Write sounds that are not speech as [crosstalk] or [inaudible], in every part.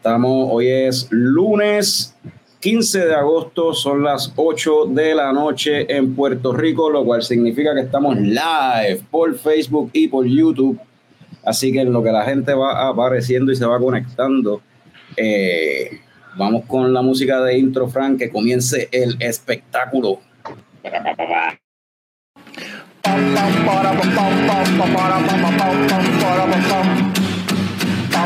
Estamos, hoy es lunes 15 de agosto, son las 8 de la noche en Puerto Rico, lo cual significa que estamos live por Facebook y por YouTube. Así que en lo que la gente va apareciendo y se va conectando, eh, vamos con la música de intro, Frank, que comience el espectáculo.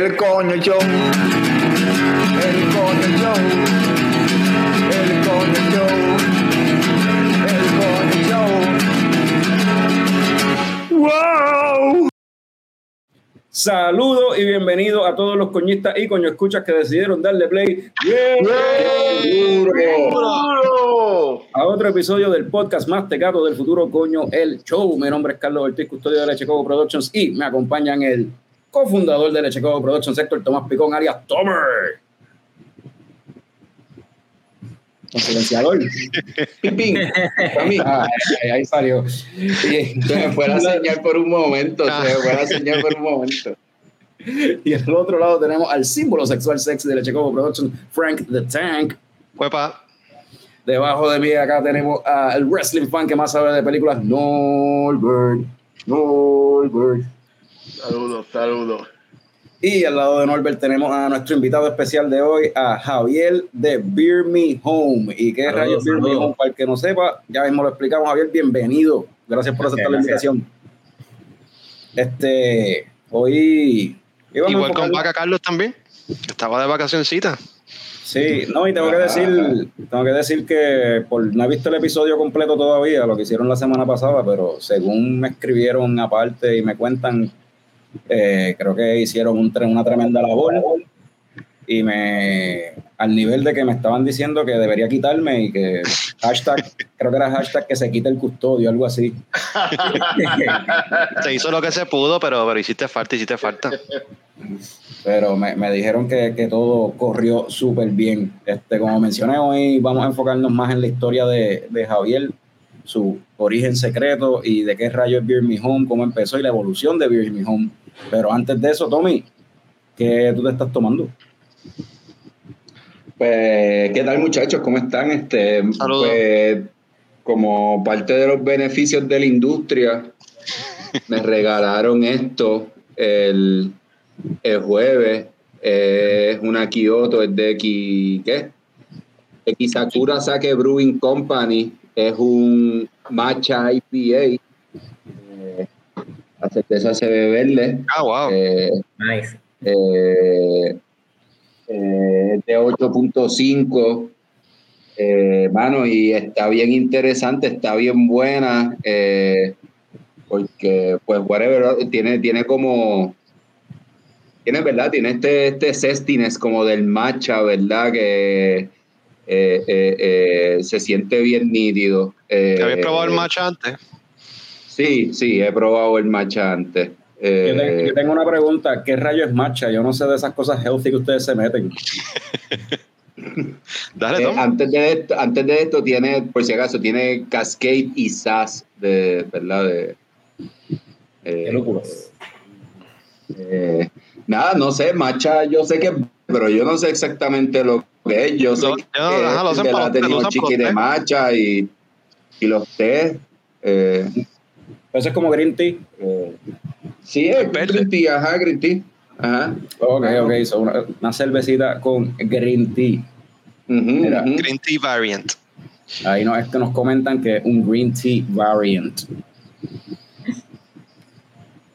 el coño show, el coño show, el coño show, el coño show. ¡Wow! Saludos y bienvenidos a todos los coñistas y coño escuchas que decidieron darle play bien duro a otro episodio del podcast más tecato del futuro coño el show. Mi nombre es Carlos Ortiz, custodio de Leche Coco Productions y me acompañan el cofundador de Leche Coco Productions, Héctor Tomás Picón, alias Tomer. Con silenciador. [laughs] Pipín. Ah, ahí, ahí salió. Y, Se me fue la [laughs] señal por un momento, se me fue la señal por un momento. y al otro lado tenemos al símbolo sexual sexy de Leche Coco Productions, Frank the Tank. Huepa. Debajo de mí acá tenemos al wrestling fan que más sabe de películas, Norbert. Norbert. Saludos, saludos. Y al lado de Norbert tenemos a nuestro invitado especial de hoy, a Javier de Beer Me Home. ¿Y qué Saludos, rayos Beer Me. Home? Para el que no sepa, ya mismo lo explicamos. Javier, bienvenido. Gracias por aceptar la Gracias. invitación. Este, hoy... Igual con Vaca Carlos también. Estaba de vacacioncita. Sí, no, y tengo que decir, tengo que decir que por, no he visto el episodio completo todavía, lo que hicieron la semana pasada, pero según me escribieron aparte y me cuentan, eh, creo que hicieron un una tremenda labor y me al nivel de que me estaban diciendo que debería quitarme y que hashtag, creo que era hashtag que se quite el custodio, algo así. [laughs] Se hizo lo que se pudo, pero, pero hiciste falta, hiciste falta. pero me, me dijeron que, que todo corrió súper bien. Este, como mencioné hoy, vamos a enfocarnos más en la historia de, de Javier, su origen secreto y de qué rayos es Beer Me Home, cómo empezó y la evolución de Beer Me Home. Pero antes de eso, Tommy, ¿qué tú te estás tomando? Pues, ¿qué tal muchachos? ¿Cómo están? Este, Saludos. pues, como parte de los beneficios de la industria, me regalaron esto el, el jueves. Es una Kyoto, es de Ki, ¿qué? De Kisakura Sake Brewing Company. Es un matcha IPA. Eh, la cerveza se ve verde. Ah, wow. Eh, Nice. eh, eh, de 8.5 eh, mano y está bien interesante está bien buena eh, porque pues whatever tiene tiene como tiene verdad tiene este este zestiness como del matcha verdad que eh, eh, eh, se siente bien nítido eh, ¿Habías probado el matcha antes? sí sí he probado el matcha antes Yo, te- yo tengo una pregunta, ¿qué rayos es matcha? Yo no sé de esas cosas healthy que ustedes se meten. [laughs] Dale, Eh, antes, de esto, antes de esto tiene, por si acaso, tiene Cascade y SAS de, ¿verdad? De, eh, Qué locuras. eh, nada, no sé, matcha, yo sé que, pero yo no sé exactamente lo que es. Yo que yo- ajá, es hacen de la chiqui de té. matcha y, y los té. Eh, Eso es como green tea. eh, sí, es Verde. green tea, ajá, green tea. Ajá. Ok, ok, so una, una cervecita con green tea. Mira. Green Tea Variant. Ahí no es que nos comentan que es un green tea variant.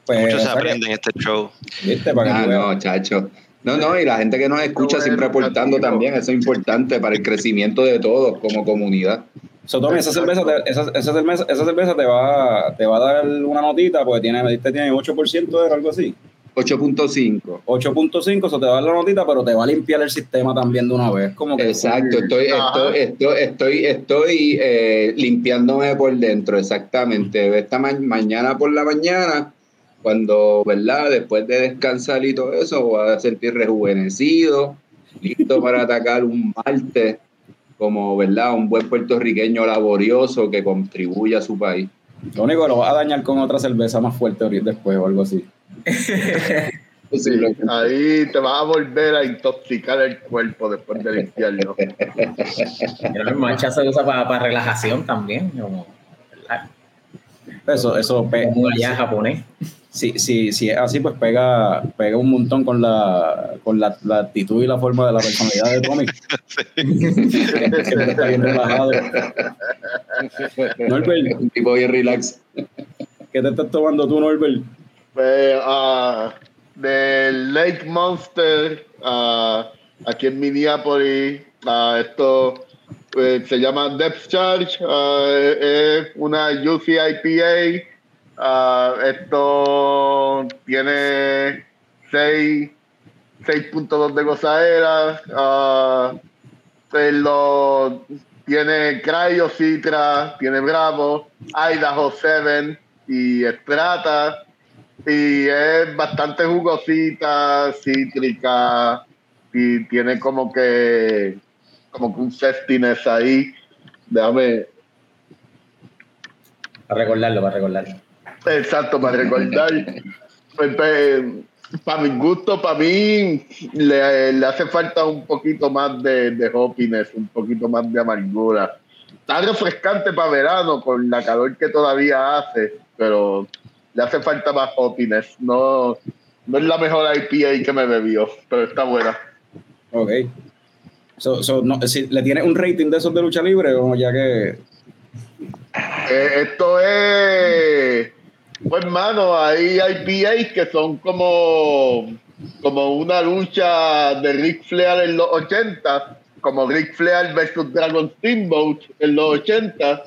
Pues, Mucho o se sea que- aprende en este show. ¿Viste? Para que Ah, no, chacho. No, no, y la gente que nos escucha siempre aportando también, eso es importante para el crecimiento de todos como comunidad. So, Tommy, esa cerveza, te, esa, esa cerveza, esa cerveza te, va, te va a dar una notita porque tiene, me diste, tiene 8% de algo así. 8.5. 8.5, eso te va a dar la notita, pero te va a limpiar el sistema también de una vez. Como que Exacto, estoy, estoy, estoy, estoy, estoy, eh, limpiándome por dentro, exactamente. Esta ma- mañana por la mañana, cuando, ¿verdad? Después de descansar y todo eso, voy a sentir rejuvenecido, listo [laughs] para atacar un martes como, ¿verdad? Un buen puertorriqueño laborioso que contribuye a su país. Lo único que lo vas a dañar con otra cerveza más fuerte ahorita después o algo así. [laughs] Ahí te vas a volver a intoxicar el cuerpo después de limpiarlo. [laughs] Pero el se usa para, relajación también. Eso, eso pe- como allá japonés. Si, si, si es así, pues pega, pega un montón con la, con la, la actitud y la forma de la personalidad de Tommy. [laughs] Siempre está bien relajado. Norbert, Un tipo bien relax. ¿qué te estás tomando tú, Norbert? Pues, ah, del Lake Monster ah, aquí en Minneapolis. ah, esto pues, se llama Depth Charge. es una UC Ah, esto tiene 6 6.2 de gozadera. ah, pues, lo- tiene Cryo Citra, tiene Bravo, Idaho 7 y Strata. Y es bastante jugosita, cítrica, y tiene como que como que un zestiness ahí. Déjame, Para recordarlo, para recordarlo. Exacto, para recordar. Pues, pues, para mi gusto, para mí, le, le hace falta un poquito más de, de hoppiness, un poquito más de amargura. Está refrescante para verano con la calor que todavía hace, pero le hace falta más hoppiness. No, no es la mejor IPA que me bebió, pero está buena. Ok. So, so, no, si, ¿Le tienes un rating de esos de lucha libre o ya que... Eh, esto es, pues mano, hay IPAs que son como, como una lucha de Ric Flair en los 80, como Ric Flair versus Dragon Steamboat en los 80,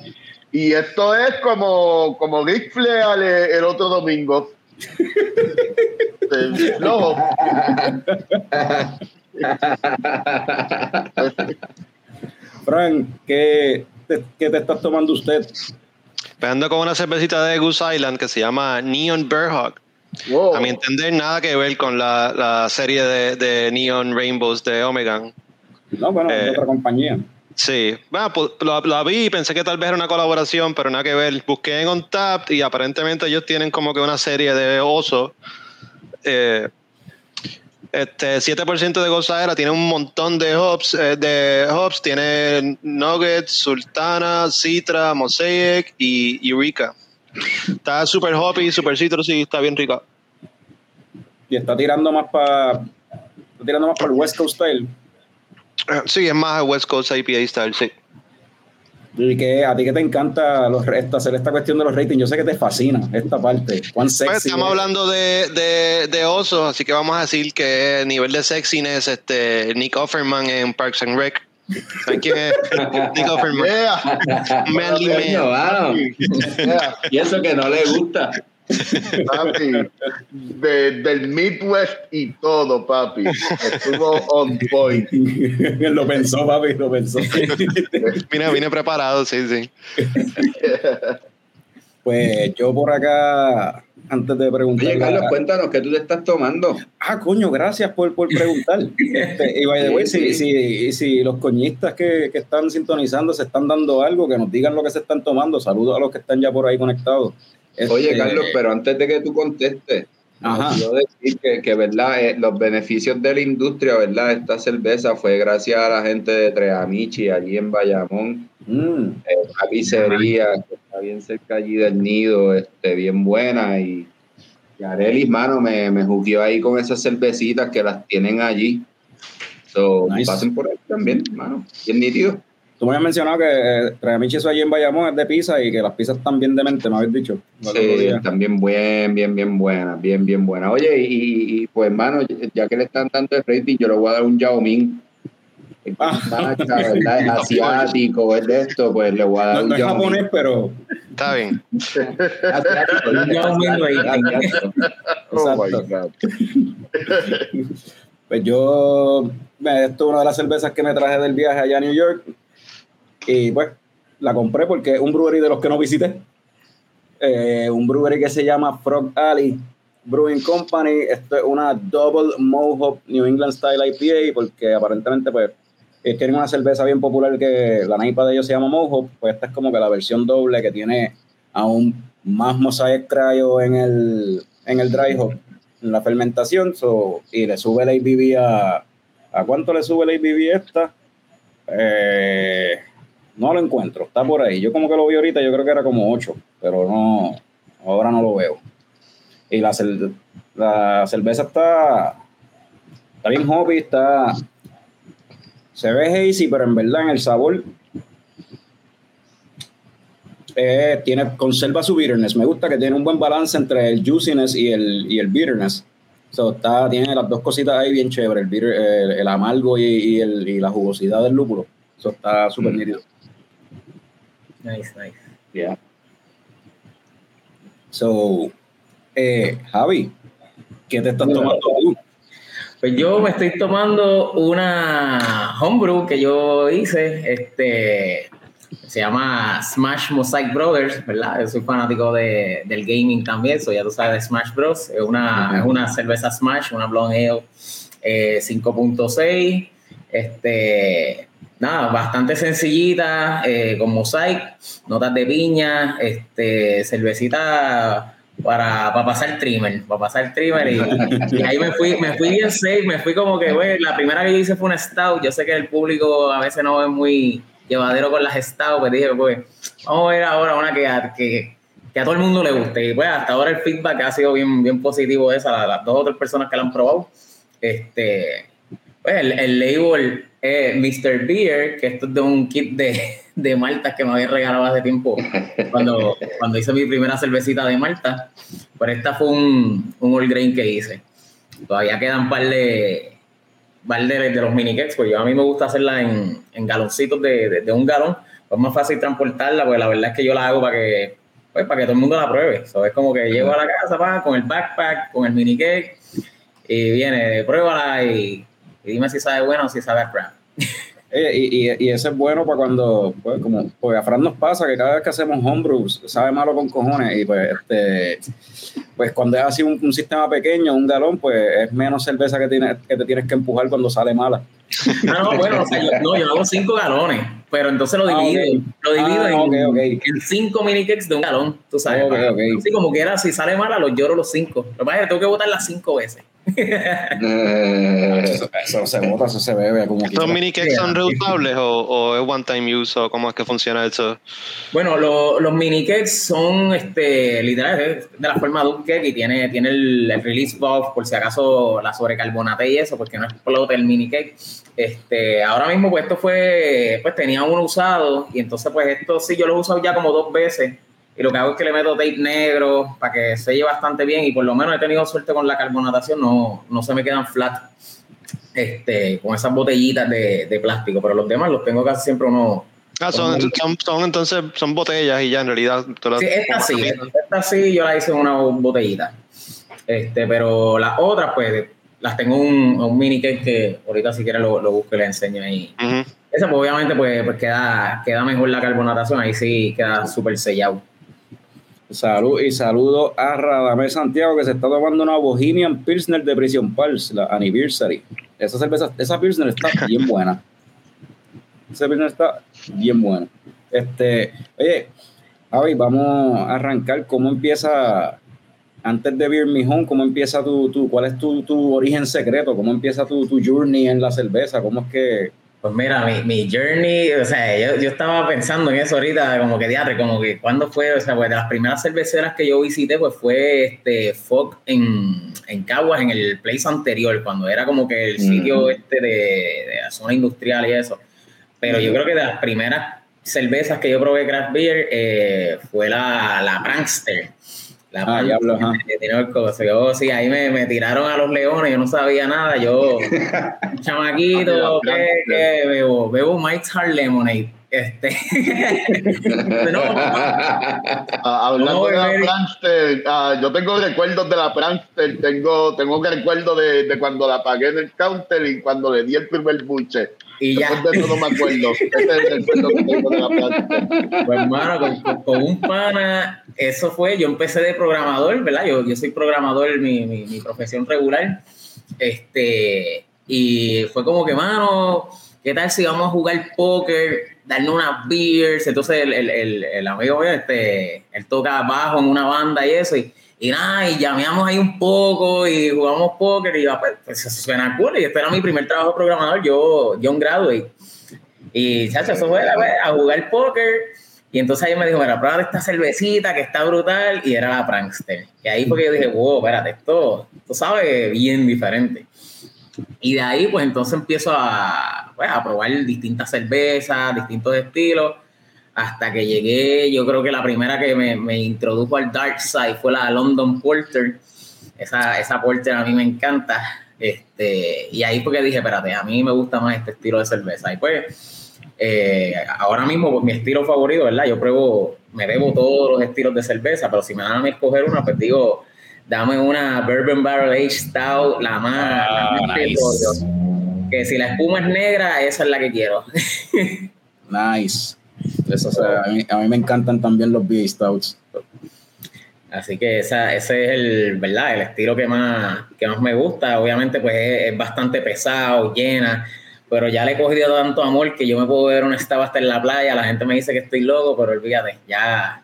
y esto es como, como Ric Flair el, el otro domingo. [laughs] No, Frank, ¿qué te, qué te estás tomando usted? Pegando con una cervecita de Goose Island que se llama Neon Bearhawk. wow. A mi entender, nada que ver con la, la serie de, de Neon Rainbows de Omegan. No, bueno, Eh, de otra compañía. Sí, bueno, pues, la, la vi y pensé que tal vez era una colaboración, pero nada que ver. Busqué en Untapped y aparentemente ellos tienen como que una serie de osos. Eh, este 7% de gozadera tiene un montón de hops, eh, de hops, tiene Nuggets, Sultana, Citra, Mosaic y Eureka. Está súper hoppy, súper citrus y está bien rica. Y está tirando más para... Tirando más para el West Coast Style. Sí, es más West Coast IPA style, sí. Y que a ti que te encanta los, esta, hacer esta cuestión de los ratings, yo sé que te fascina esta parte. Cuán sexy Pues estamos es. hablando de, de, de osos, así que vamos a decir que nivel de sexiness, este Nick Offerman en Parks and Rec. ¿Saben quién es? [laughs] Nick Offerman. Yeah. Manly [laughs] man. [laughs] Y eso que no le gusta. Papi, de- del Midwest y todo, papi. Estuvo on point. [laughs] lo pensó, papi, lo pensó. [laughs] Vine, vine preparado, sí, sí. [laughs] pues yo por acá, antes de preguntar. Oye, Carlos, cuéntanos qué tú te estás tomando. Ah, coño, gracias por, por preguntar. Este, y by the way, si, si, si los coñistas que, que están sintonizando se están dando algo, que nos digan lo que se están tomando. Saludos a los que están ya por ahí conectados. Oye, Este, Carlos, pero antes de que tú contestes, Ajá. quiero decir que, que, verdad, Eh, los beneficios de la industria, verdad, esta cerveza fue gracias a la gente de Treamichi, allí en Bayamón, Mm, eh, una pizzería que está bien cerca allí del nido, este, bien buena, y, y Arelis, mano, me, me jugueó ahí con esas cervecitas que las tienen allí. So, Nice. pasen por ahí también, mano, bien nítido. Tú me habías mencionado que eh, Tramichi eso allí en Bayamón es de pizza y que las pizzas están bien demente, me habías dicho. Sí, están bien buen, bien, bien buenas, bien, bien buenas. Oye, y, y, pues, hermano, ya que le están dando el rating, yo le voy a dar un Yao Ming. Ah. Macha, ¿verdad? Es [laughs] asiático, es de esto, pues le voy a dar No, un no es japonés, pero Está bien. [laughs] Asiático, Un rating. Oh my Exacto. God. Pues yo, esto es una de las cervezas que me traje del viaje allá a New York. Y pues la compré porque es un brewery de los que no visité. Eh, un brewery que se llama Frog Alley Brewing Company. Esto es una Double Mohawk New England Style IPA porque aparentemente pues ellos tienen una cerveza bien popular que la naipa de ellos se llama Mohawk. Pues esta es como que la versión doble que tiene aún más mosaic cryo en el, en el dry hop en la fermentación so, y le sube el ABV a ¿a cuánto le sube el ABV esta? Eh, no lo encuentro, está por ahí. Yo como que lo vi ahorita, yo creo que era como 8, pero no, ahora no lo veo. Y la, cer- la cerveza está, está bien hoppy, está, se ve hazy, pero en verdad en el sabor eh, tiene, conserva su bitterness. Me gusta que tiene un buen balance entre el juiciness y el, y el bitterness. So, está, tiene las dos cositas ahí bien chévere, el, bitter- el, el amargo y, y el, y la jugosidad del lúpulo. Eso está súper Mm. nítido. Nice, nice. Yeah. So, eh, Javi, ¿qué te estás tomando tú? Pues yo me estoy tomando una homebrew que yo hice, este, se llama Smash Mosaic Brothers, ¿verdad? Yo soy fanático de, del gaming también, soy ya tú sabes de Smash Bros. Es una, es una cerveza Smash, una Blonde Ale eh, 5.6, este, nada, bastante sencillita, eh, con mosaic, notas de piña, este, cervecita para, para pasar trimmer, para pasar trimmer y, ahí me fui, me fui bien safe, me fui como que, güey, la primera que hice fue una stout, yo sé que el público a veces no es muy llevadero con las stout, pues dije, pues, vamos a ver ahora una que, que, que a todo el mundo le guste, y pues hasta ahora el feedback ha sido bien, bien positivo esa, la- las dos o tres personas que la han probado, este, pues el, el label es Mr. Beer, que esto es de un kit de, [laughs] de maltas que me había regalado hace tiempo cuando, cuando hice mi primera cervecita de malta. Pero esta fue un, un all grain que hice. Todavía quedan par de, par de, de los mini cakes, pues yo a mí me gusta hacerla en, en galoncitos de, de- de un galón. Pues es más fácil transportarla, porque la verdad es que yo la hago para que, pues, para que todo el mundo la pruebe. So, es como que llego a la casa pa, con el backpack, con el mini cake, y viene, pruébala y, y dime si sabe bueno o si sabe a crap. Eh, y, y, y eso es bueno para cuando, pues, como, porque a Fran nos pasa que cada vez que hacemos homebrews sabe malo con cojones y pues, este, pues cuando es así un, un sistema pequeño, un galón, pues es menos cerveza que, tienes, que te tienes que empujar cuando sale mala. Ah, no, bueno, o sea, yo, no, yo hago cinco galones, pero entonces lo Ah, divido, lo divido Ah, en, ok. en cinco mini cakes de un galón, tú sabes. Así como quiera, si sale mala, los lloro los cinco. Lo que pasa es que tengo que botar las cinco veces. Eh, Eso, eso se bota, eso se bebe como ¿Estos quiera. mini cakes son reutables o, o es one time use o cómo es que funciona eso? Bueno, lo- los mini cakes son este, literal de la forma de un cake y tiene, tiene el, el release valve por si acaso la sobrecarbonate y eso, porque no explote el mini cake. Este, ahora mismo, pues esto fue, pues tenía uno usado y entonces, pues esto sí, yo lo he usado ya como dos veces y lo que hago es que le meto tape negro para que selle bastante bien y por lo menos he tenido suerte con la carbonatación, no, no se me quedan flat este, con esas botellitas de, de plástico, pero los demás los tengo casi siempre uno, Ah, son, son, son entonces son botellas y ya en realidad. Sí, esta sí, esta sí yo la hice en una botellita. Este, pero las otras, pues, las tengo en un, un mini cake que ahorita si quieres lo, lo busco y le enseño ahí. Esa, pues, obviamente, pues, pues queda, queda mejor la carbonatación, ahí sí queda súper sellado. Salud y saludo a Radamés Santiago que se está tomando una Bohemian Pilsner de Prison Pulse, la Anniversary. Esa cerveza, esa Pilsner está [laughs] bien buena. Esa Pilsner está bien buena. Este, oye, Javi, vamos a arrancar. ¿Cómo empieza, antes de Beer Me Home, cómo empieza tu, tu cuál es tu, tu origen secreto? ¿Cómo empieza tu, tu journey en la cerveza? ¿Cómo es que, Pues mira, mi, mi journey, o sea, yo, yo estaba pensando en eso ahorita, como que diatre, como que cuando fue, o sea, pues de las primeras cerveceras que yo visité, pues fue este Fog en, en Caguas, en el place anterior, cuando era como que el Mm. sitio este de, de la zona industrial y eso. Pero yo creo que de las primeras cervezas que yo probé craft beer eh, fue la, la Prankster. La Ah, diablo, ajá. de Tinoco. So, yo, sí, ahí me, me tiraron a los leones, yo no sabía nada. Yo, [laughs] chamaquito, ¿qué, qué bebo? Bebo Mike's Hard Lemonade. Este. [laughs] no, Ah, hablando No, de la. Prankster, ah, yo tengo recuerdos de la Prankster, tengo, tengo que recuerdo de, de cuando la pagué en el counter y cuando le di el primer buche. Y ya. De eso no me acuerdo. Ese es el recuerdo que tengo de la Prankster. Pues hermano, con, con- con un pana, eso fue, yo empecé de programador, ¿verdad? Yo, yo soy programador, mi, mi, mi profesión regular. Este, y fue como que, mano, ¿qué tal si vamos a jugar póker, darnos unas beers? Entonces el, el, el, el amigo mío, este, él toca bajo en una banda y eso, y, y nada, y llameamos ahí un poco y jugamos póker y pues, pues eso suena cool. Y este era mi primer trabajo programador, yo, un graduate. Y, chacho, eso fue pues, a jugar póker. Y entonces ahí me dijo, mira, prueba esta cervecita que está brutal. Y era la Prankster. Y ahí porque yo dije, wow, espérate, esto, esto sabe bien diferente. Y de ahí, pues entonces empiezo a, pues, a probar distintas cervezas, distintos estilos. Hasta que llegué, yo creo que la primera que me, me introdujo al Dark Side fue la London Porter. Esa, esa Porter a mí me encanta. Este, y ahí porque dije, espérate, a mí me gusta más este estilo de cerveza. Y pues, eh, ahora mismo, pues, mi estilo favorito, ¿verdad? Yo pruebo, me bebo todos los estilos de cerveza, pero si me dan a mí escoger una, pues digo, dame una Bourbon Barrel Aged Stout, la más, la Ah, más nice. petróleo. Que si la espuma es negra, esa es la que quiero. [laughs] Nice. Eso, o sea, a, mí, a mí me encantan también los Beer Stouts. Así que esa, ese es el, ¿verdad? El estilo que más, que más me gusta. Obviamente, pues es, es bastante pesado, llena, pero ya le he cogido tanto amor que yo me puedo ver una estaba hasta en la playa. La gente me dice que estoy loco, pero olvídate, ya,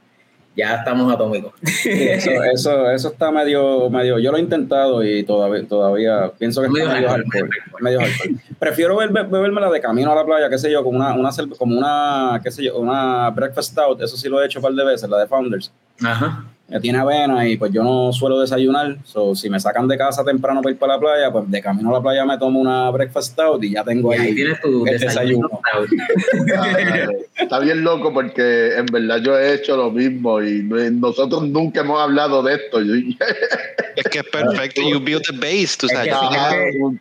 ya estamos atómicos. [laughs] Eso, eso, eso está medio, medio. Yo lo he intentado y todavía, todavía pienso que Medio está medio alcohol, alcohol. medio alcohol. Medio alcohol. Prefiero be- be- bebérmela de camino a la playa, qué sé yo, como una, una, cerve- como una, qué sé yo, una breakfast stout. Eso sí lo he hecho un par de veces, la de Founders. Ajá. Tiene avena y pues yo no suelo desayunar. So, si me sacan de casa temprano para ir para la playa, pues de camino a la playa me tomo una breakfast stout y ya tengo Y ahí ahí. tienes tu el desayuno. [laughs] Está bien loco porque en verdad yo he hecho lo mismo y no- nosotros nunca hemos hablado de esto. [laughs] Es que es perfecto. You build the base, tú Es sabes.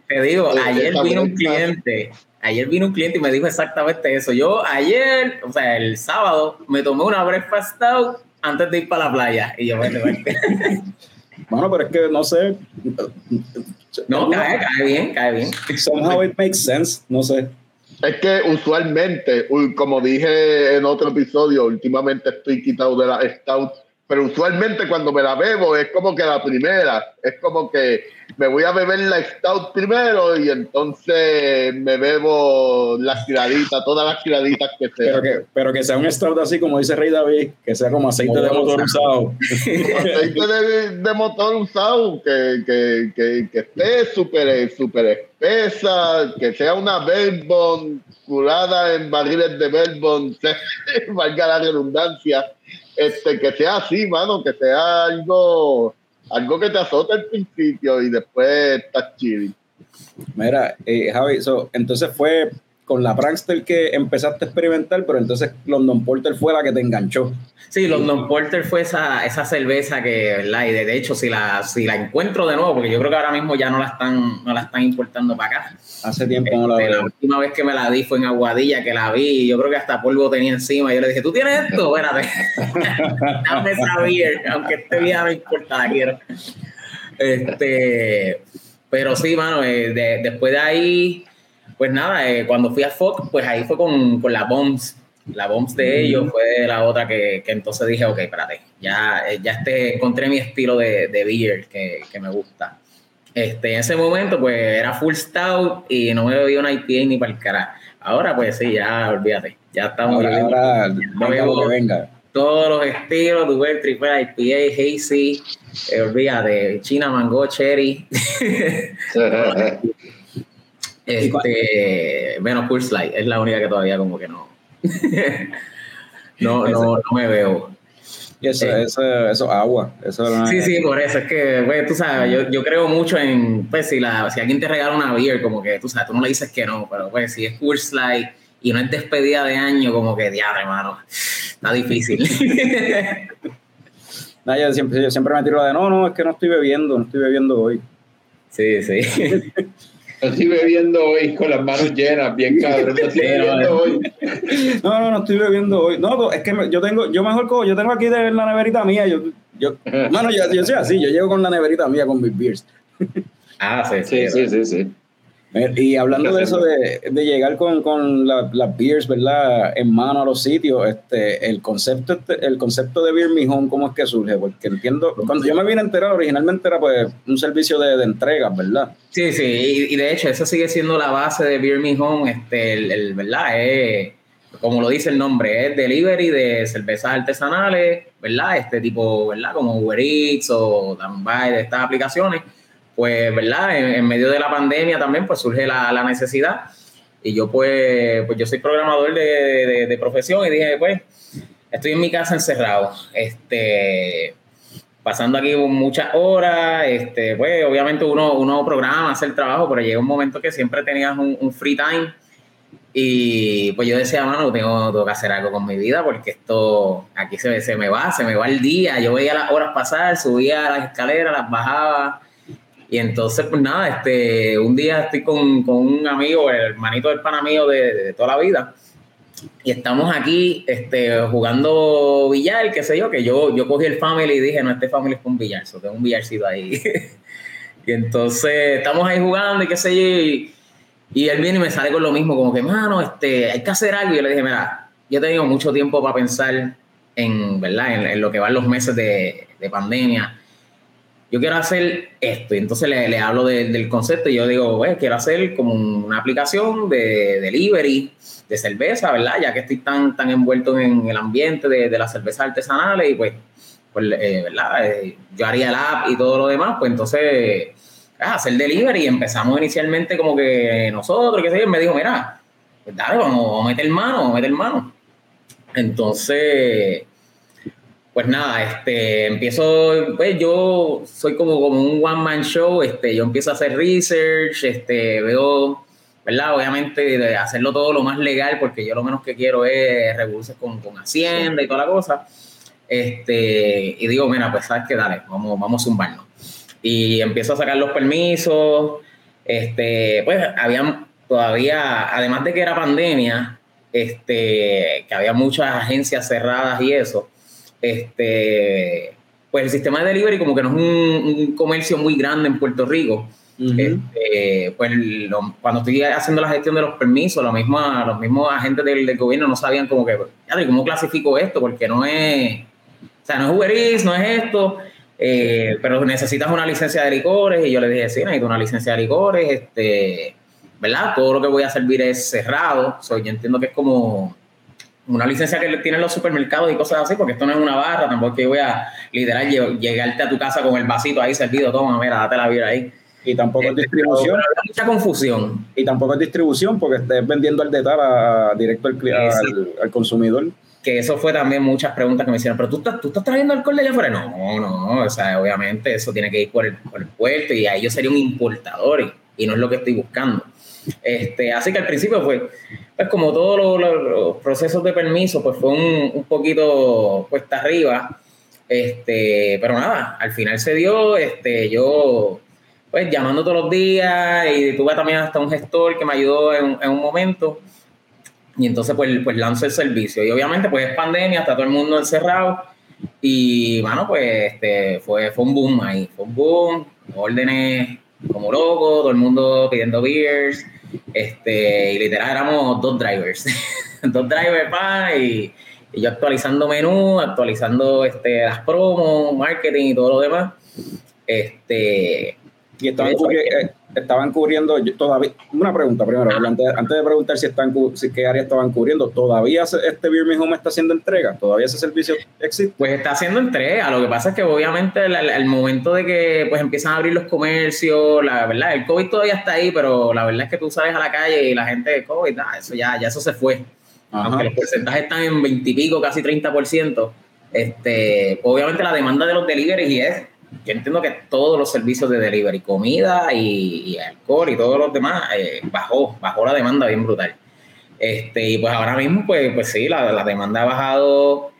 te digo, ayer vino un cliente, ayer vino un cliente y me dijo exactamente eso. Yo ayer, o sea, el sábado, me tomé una breakfast stout antes de ir para la playa. Y yo, vete, vete. [laughs] Bueno, pero es que no sé. No, cae, cae bien, cae bien. Somehow it makes sense, no sé. Es que usualmente, como dije en otro episodio, últimamente estoy quitado de la Stout, pero usualmente cuando me la bebo es como que la primera, es como que me voy a beber la Stout primero y entonces me bebo las tiraditas, todas las tiraditas que Pero sean. que, pero que sea un stout así como dice Rey David, que sea como aceite de motor usado. aceite de, de motor usado que, que, que, que esté súper súper espesa, que sea una bourbon curada en barriles de bourbon, [laughs] valga la redundancia, este, que sea así, mano, que sea algo, algo que te azote al principio y después estás chill. Mira, eh, Javi, entonces fue con la Prankster que empezaste a experimentar, pero entonces London Porter fue la que te enganchó. Sí, London Porter fue esa, esa cerveza que, ¿verdad? Y de, hecho, si la, si la encuentro de nuevo, porque yo creo que ahora mismo ya no la están, no la están importando para acá. Hace tiempo no la Este, la veo. última vez que me la di fue en Aguadilla, que la vi, y yo creo que hasta polvo tenía encima. Y yo le dije, ¿tú tienes esto? [laughs] Espérate. [laughs] Dame esa beer, aunque este día me importa, la quiero. Este, pero sí, mano, eh, de- después de ahí, pues nada, eh, cuando fui a Fox, pues ahí fue con, con la Bombs. La Bombs de ellos fue la otra que, que entonces dije, ok, espérate, ya, eh, ya este, encontré mi estilo de, de beer que, que me gusta. Este, en ese momento, pues era full stout y no me bebía una IPA ni para el cara. Ahora, pues sí, ya olvídate. Ya estamos. Ahora, ahora, yo venga que venga. todos los estilos, tuve el triple IPA, hazy, eh, olvídate, China, mango, cherry, [laughs] [laughs] este, [laughs] menos Cool Slide, es la única que todavía como que no, [laughs] no, no, no me veo. Y eso, Eh. eso, eso agua. Eso no Sí, es- sí, por eso es que, pues, tú sabes, yo, yo creo mucho en, pues, si, la, si alguien te regala una beer, como que, tú sabes, tú no le dices que no, pero pues, si es Cool Slide y no es despedida de año, como que, diablo, hermano, está difícil. [laughs] Nada, yo siempre, yo siempre me tiro la de, no, no, es que no estoy bebiendo, no estoy bebiendo hoy. Sí, sí. Estoy bebiendo hoy con las manos llenas, bien cabrón. No estoy bebiendo hoy. No, no, no estoy bebiendo hoy. No, es que me- yo tengo, yo mejor cojo, yo tengo aquí de la neverita mía, yo, yo, [laughs] mano, yo, yo soy así, yo llego con la neverita mía con mis beers. Ah, sí, Sí, sí, sí, sí. Eh, Y hablando de eso de, de llegar con, con la- las beers, ¿verdad? En mano a los sitios, este, el concepto, este- el concepto de Beer Me Home, ¿cómo es que surge? Porque entiendo, cuando yo me vine a enterar, originalmente era pues un servicio de, de entregas, ¿verdad? Sí, sí, y, y de hecho, eso sigue siendo la base de Beer Me Home, este, el, el- ¿verdad? Es, como lo dice el nombre, es delivery de cervezas artesanales, ¿verdad? Este tipo, ¿verdad? Como Uber Eats o Danbuy, de estas aplicaciones. Pues, ¿verdad? En, en medio de la pandemia también, pues surge la, la necesidad. Y yo, pues, pues yo soy programador de, de- de profesión y dije, pues, estoy en mi casa encerrado. Este, pasando aquí muchas horas, este, pues obviamente uno, uno programa, hace el trabajo, pero llega un momento que siempre tenías un, un free time y pues yo decía, mano, tengo, tengo que hacer algo con mi vida porque esto aquí se, se me va, se me va el día, yo veía las horas pasar, subía las escaleras, las bajaba y entonces pues nada, este, un día estoy con, con un amigo, el hermanito del pana mío de, de toda la vida, y estamos aquí este, jugando billar, qué sé yo, que yo, yo cogí el family y dije, no, este family es con billar, so tengo un billarcito ahí. [laughs] y entonces estamos ahí jugando y qué sé yo, y, y él viene y me sale con lo mismo, como que, mano, este, hay que hacer algo. Y yo le dije, mira, yo he tenido mucho tiempo para pensar en, ¿verdad? En, en lo que van los meses de, de pandemia. Yo quiero hacer esto. Y entonces le, hablo de- del concepto y yo digo, pues, quiero hacer como una aplicación de delivery de cerveza, ¿verdad? Ya que estoy tan, tan envuelto en el ambiente de, de las cervezas artesanales y pues, pues eh, ¿verdad? Eh, yo haría el app y todo lo demás, pues entonces, ah, hacer delivery empezamos inicialmente como que nosotros, qué sé yo, me dijo, mira, pues dale, vamos a meter mano, vamos a meter mano. Entonces, pues nada, este, empiezo, pues yo soy como, como un one man show, este, yo empiezo a hacer research, este, veo, ¿verdad? Obviamente de hacerlo todo lo más legal, porque yo lo menos que quiero es revoluciones con, con Hacienda y toda la cosa. Este, y digo, mira, pues sabes que dale, vamos, vamos a zumbarnos. Y empiezo a sacar los permisos, este, pues había todavía, además de que era pandemia, este, que había muchas agencias cerradas y eso, este, pues el sistema de delivery como que no es un, un comercio muy grande en Puerto Rico. Este, pues lo- cuando estoy haciendo la gestión de los permisos, la misma, los mismos agentes del, del gobierno no sabían como que, "Yadri, ¿cómo clasifico esto? Porque no es, o sea, no es Uber Eats, no es esto, eh, pero necesitas una licencia de licores y yo le dije, sí, necesito una licencia de licores, este, ¿verdad? Todo lo que voy a servir es cerrado, so, yo entiendo que es como una licencia que tienen los supermercados y cosas así, porque esto no es una barra, tampoco es que yo voy a literal lle- llegarte a tu casa con el vasito ahí servido, toma, mira, date la vida ahí. Y tampoco es Este, distribución. hay mucha confusión. Y tampoco es distribución porque estés vendiendo al detalle a- directo al, al, al consumidor. que eso fue también muchas preguntas que me hicieron, pero tú estás, tú estás trayendo alcohol de allá afuera. No, no, o sea, obviamente eso tiene que ir por el, por el puerto y ahí yo sería un importador y, y no es lo que estoy buscando. Este, así que al principio fue, pues como todos los, los- los procesos de permiso, pues fue un, un poquito cuesta arriba, este, pero nada, al final se dio, este, yo pues llamando todos los días y tuve también hasta un gestor que me ayudó en, en un momento. Y entonces pues, pues lanzo el servicio. Y obviamente pues es pandemia, está todo el mundo encerrado. Y bueno, pues este, fue, fue un boom ahí. Fue un boom, órdenes como loco, todo el mundo pidiendo beers. Este, y literal éramos dos drivers. [laughs] dos drivers pa, y, y yo actualizando menú, actualizando este, las promos, marketing y todo lo demás. Este, Y estaban cubriendo yo todavía. Una pregunta primero, Ajá. antes, antes de preguntar si están si qué área estaban cubriendo, ¿todavía este Me Home está haciendo entrega? ¿Todavía ese servicio existe? Pues está haciendo entrega. Lo que pasa es que obviamente al, al- momento de que pues empiezan a abrir los comercios, la verdad, el COVID todavía está ahí, pero la verdad es que tú sales a la calle y la gente de COVID, ah, eso ya, ya eso se fue. Ajá. Aunque los porcentajes están en 20 y pico, casi 30%. Este, obviamente la demanda de los deliveries y es, yo entiendo que todos los servicios de delivery, comida y, alcohol y todos los demás, eh, bajó, bajó la demanda bien brutal. Este, y pues ahora mismo, pues, pues sí, la, demanda ha bajado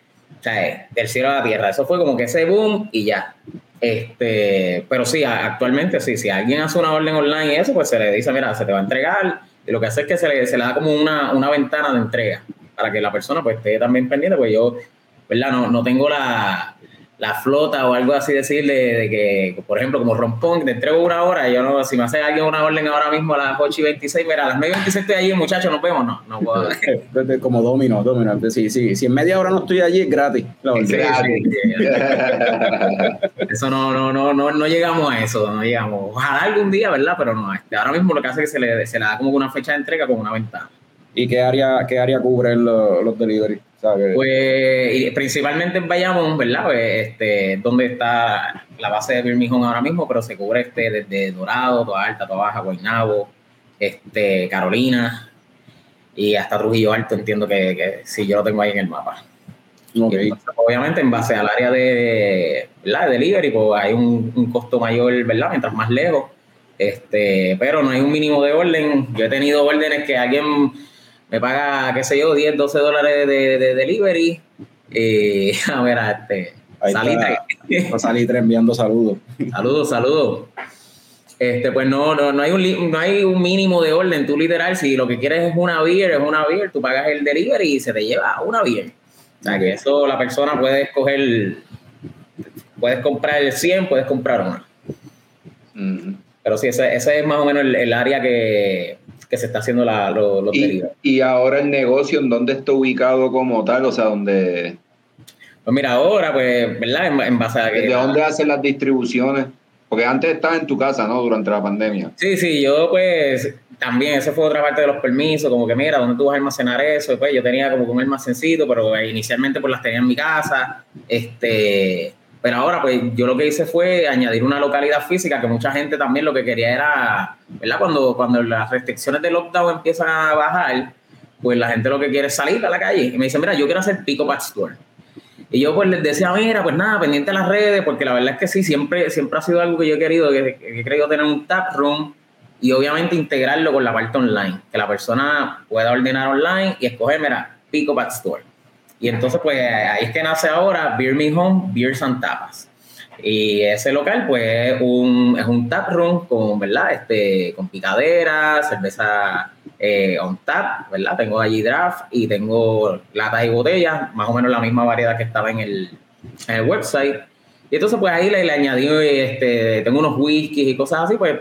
sea, del cielo a la tierra. Eso fue como que ese boom y ya. Este, pero sí, actualmente sí, si alguien hace una orden online y eso, pues se le dice, mira, se te va a entregar. Y lo que hace es que se le, se le da como una, una ventana de entrega para que la persona pues esté también pendiente, pues yo, ¿verdad? No, no tengo la, la flota o algo así decirle de que, por ejemplo, como rompón, te entrego una hora, yo no, si me hace alguien una orden ahora mismo a las 8 y 26, mira, a las 9 y 26 estoy allí, muchachos, nos vemos, no, no puedo. [laughs] como domino, domino. Sí, sí, si en media hora no estoy allí, es gratis. La orden. Sí, sí, sí. [laughs] Eso no, no, no, no, no llegamos a eso, no llegamos. Ojalá algún día, ¿verdad? Pero no, ahora mismo lo que hace es que se le, se le da como una fecha de entrega con una ventana. ¿Y qué área, qué área cubren los, los delivery? ¿Sabes? Pues y principalmente en Bayamón, ¿verdad? Pues, este, donde está la base de Birmingham ahora mismo, pero se cubre este desde Dorado, Toda Alta, Toda Baja, Guaynabo, este, Carolina y hasta Trujillo Alto, entiendo que, que sí, yo lo tengo ahí en el mapa. Okay. Entonces, obviamente, en base al área de, ¿verdad? de delivery, pues hay un, un, costo mayor, ¿verdad? Mientras más lejos. Este, pero no hay un mínimo de orden. Yo he tenido órdenes que alguien me paga, qué sé yo, 10, 12 dólares de, de delivery. Y [laughs] a ver, este, Salitre. Salitre enviando saludos. Saludos, saludos. Este, pues no, no, no, hay un, no hay un mínimo de orden. Tú literal, si lo que quieres es una beer, es una beer, tú pagas el delivery y se te lleva una beer. O sea, que eso la persona puede escoger, puedes comprar el 100, puedes comprar una. Mm. Pero sí, ese, ese, es más o menos el, el área que, que, se está haciendo la, lo, los y, ahora el negocio, ¿en dónde está ubicado como tal? O sea, ¿dónde...? Pues mira, ahora, pues, ¿verdad? En, en base a que... ¿De dónde hacen las distribuciones? Porque antes estaba en tu casa, ¿no? Durante la pandemia. Sí, sí, yo pues también, esa fue otra parte de los permisos, como que mira, ¿dónde tú vas a almacenar eso? Pues yo tenía como un almacencito, pero inicialmente pues las tenía en mi casa. Este, pero ahora pues yo lo que hice fue añadir una localidad física que mucha gente también lo que quería era, ¿verdad? Cuando, cuando las restricciones de lockdown empiezan a bajar, pues la gente lo que quiere es salir a la calle. Y me dice, mira, yo quiero hacer pico up store. Y yo pues les decía, mira, pues nada, pendiente de las redes, porque la verdad es que sí, siempre, siempre ha sido algo que yo he querido, que, que he querido tener un tap room y obviamente integrarlo con la parte online, que la persona pueda ordenar online y escoger, mira, Pico Up Store. Y entonces pues ahí es que nace ahora Beer Me Home, Beers and Tapas. Y ese local pues es un, tap room con, ¿verdad? Este, con picadera, cerveza eh, on tap, ¿verdad? Tengo allí draft y tengo latas y botellas, más o menos la misma variedad que estaba en el, en el website. Y entonces pues ahí le, le añadí, este, tengo unos whiskies y cosas así, pues,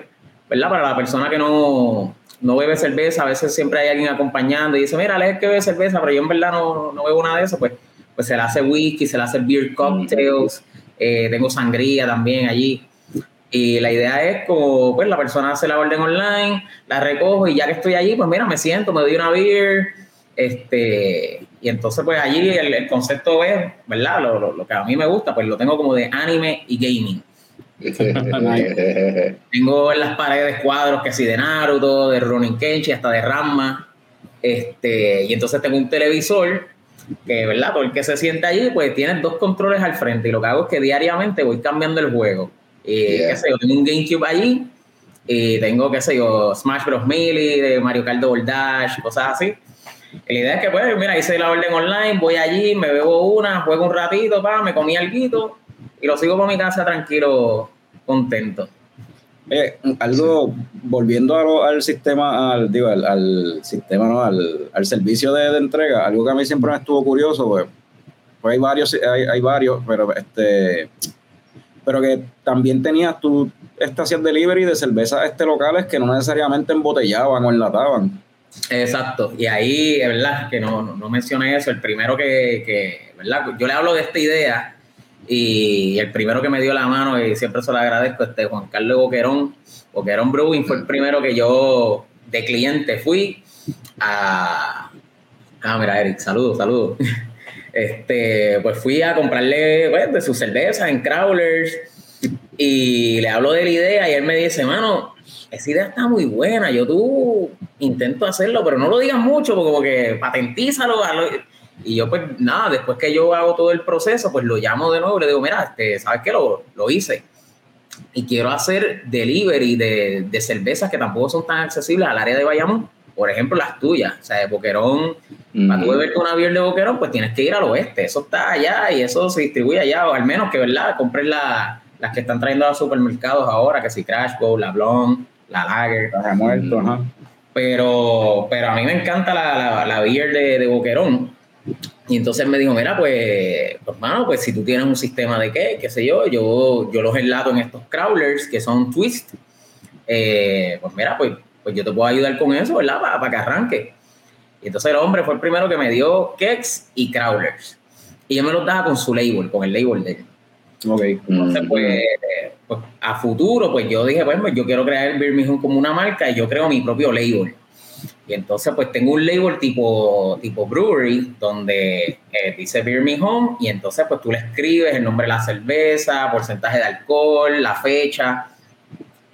¿verdad? Para la persona que no, no bebe cerveza, a veces siempre hay alguien acompañando y dice, mira, Alex que bebe cerveza, pero yo en verdad no, no bebo nada de eso, pues, pues se le hace whisky, se le hace beer cocktails, eh, tengo sangría también allí. Y la idea es como, pues la persona hace la orden online, la recojo y ya que estoy allí, pues mira, me siento, me doy una beer, este, y entonces pues allí el, el concepto es, ¿verdad? Lo, lo, lo, que a mí me gusta, pues lo tengo como de anime y gaming. [laughs] tengo en las paredes cuadros que sí de Naruto, de Ronin Kenshi, hasta de Ranma, este, y entonces tengo un televisor que, ¿verdad? Todo el que se siente allí, pues tiene dos controles al frente y lo que hago es que diariamente voy cambiando el juego. Y, yeah. qué sé yo, tengo un GameCube allí y tengo, qué sé yo, Smash Bros. Melee, de Mario Kart Double Dash, cosas así. Y la idea es que, pues, mira, hice la orden online, voy allí, me bebo una, juego un ratito, pa, me comí algo y lo sigo por mi casa tranquilo, contento. Eh, algo, volviendo a lo, al sistema, al, digo, al, al sistema, ¿no? al, al servicio de, de, entrega, algo que a mí siempre me estuvo curioso, pues, pues hay varios, hay, hay varios, pero este pero que también tenías tu estación delivery de cervezas este locales que no necesariamente embotellaban o enlataban. Exacto, y ahí, es verdad, que no, no, no mencioné eso, el primero que, que, ¿verdad? Yo le hablo de esta idea y el primero que me dio la mano, y siempre se lo agradezco, este Juan Carlos Boquerón, Boquerón Brewing fue el primero que yo de cliente fui a... Ah, mira, Eric, saludos, saludos. [laughs] Este, pues fui a comprarle pues, de su cerveza en Crawlers y le hablo de la idea y él me dice, mano, esa idea está muy buena, yo tú intento hacerlo, pero no lo digas mucho, porque como que patentízalo. Y yo pues nada, después que yo hago todo el proceso, pues lo llamo de nuevo y le digo, mira, este, ¿sabes qué? Lo, lo hice. Y quiero hacer delivery de, de cervezas que tampoco son tan accesibles al área de Bayamón. Por ejemplo, las tuyas. O sea, de Boquerón Para tú Ujú. beberte una beer de Boquerón, pues tienes que ir al oeste. Eso está allá y eso se distribuye allá. O al menos que, ¿verdad? Compres la- las que están trayendo a los supermercados ahora, que si Crash Bowl, la Blonde, la Lager. Está muerto, ajá. Pero, pero a mí me encanta la, la, la beer de, de Boquerón. Y entonces me dijo, mira, pues, pues, mano, pues si tú tienes un sistema de qué, qué sé yo, yo, yo los enlato en estos crawlers que son twist. Eh, pues mira, pues, pues yo te puedo ayudar con eso, ¿verdad? Para, para que arranque. Y entonces el hombre fue el primero que me dio Kex y Crawlers. Y yo me los daba con su label, con el label de él. Ok. Entonces, Ujú. pues, pues, a futuro, pues yo dije, pues, pues, yo quiero crear Mijón como una marca y yo creo mi propio label. Y entonces, pues, tengo un label tipo, tipo brewery, donde eh, dice Beer Me Home, y entonces, pues, tú le escribes el nombre de la cerveza, porcentaje de alcohol, la fecha.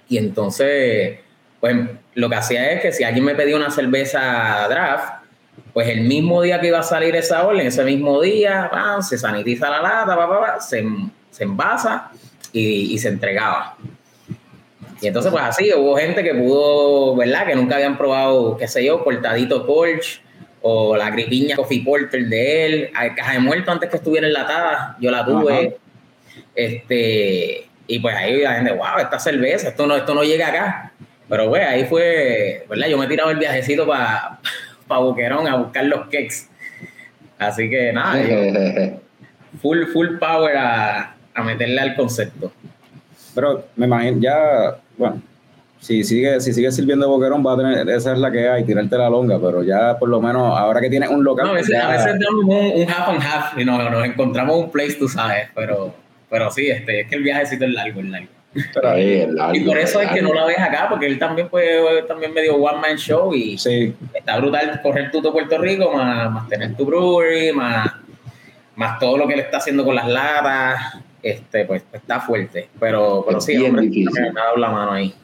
Y entonces, pues, lo que hacía es que si alguien me pedía una cerveza draft, pues el mismo día que iba a salir esa orden, ese mismo día, se sanitiza la lata, pa, pa, pa, se, se envasa y, y se entregaba. Y entonces, pues así, hubo gente que pudo, ¿verdad? Que nunca habían probado, qué sé yo, cortadito Colch o la gripiña Coffee Porter de él, caja de muerto antes que estuviera enlatada, yo la tuve. Este, y pues ahí la gente, wow, esta cerveza, esto no, esto no llega acá. Pero pues ahí fue, ¿verdad? Yo me he tirado el viajecito para [laughs] pa Boquerón a buscar los cakes. Así que nada, yo [laughs] full, full power a, a meterle al concepto. Pero me imagino, ya, bueno, si sigue, si sigue sirviendo Boquerón, va a tener, esa es la que hay, tirarte la longa, pero ya por lo menos, ahora que tienes un local, No, a veces, ya- a veces damos un, un half and half y nos, nos encontramos un place, tú sabes, pero, pero sí, este, es que el viajecito es largo, es largo. pero ahí- el largo, Y por eso es que no la ves acá, porque él también fue también medio one man show y sí, está brutal correr tú todo Puerto Rico, más, más tener tu brewery, más, más todo lo que él está haciendo con las latas, este, pues está fuerte. Pero, pero Es sí, bien hombre, me ha dado la mano ahí.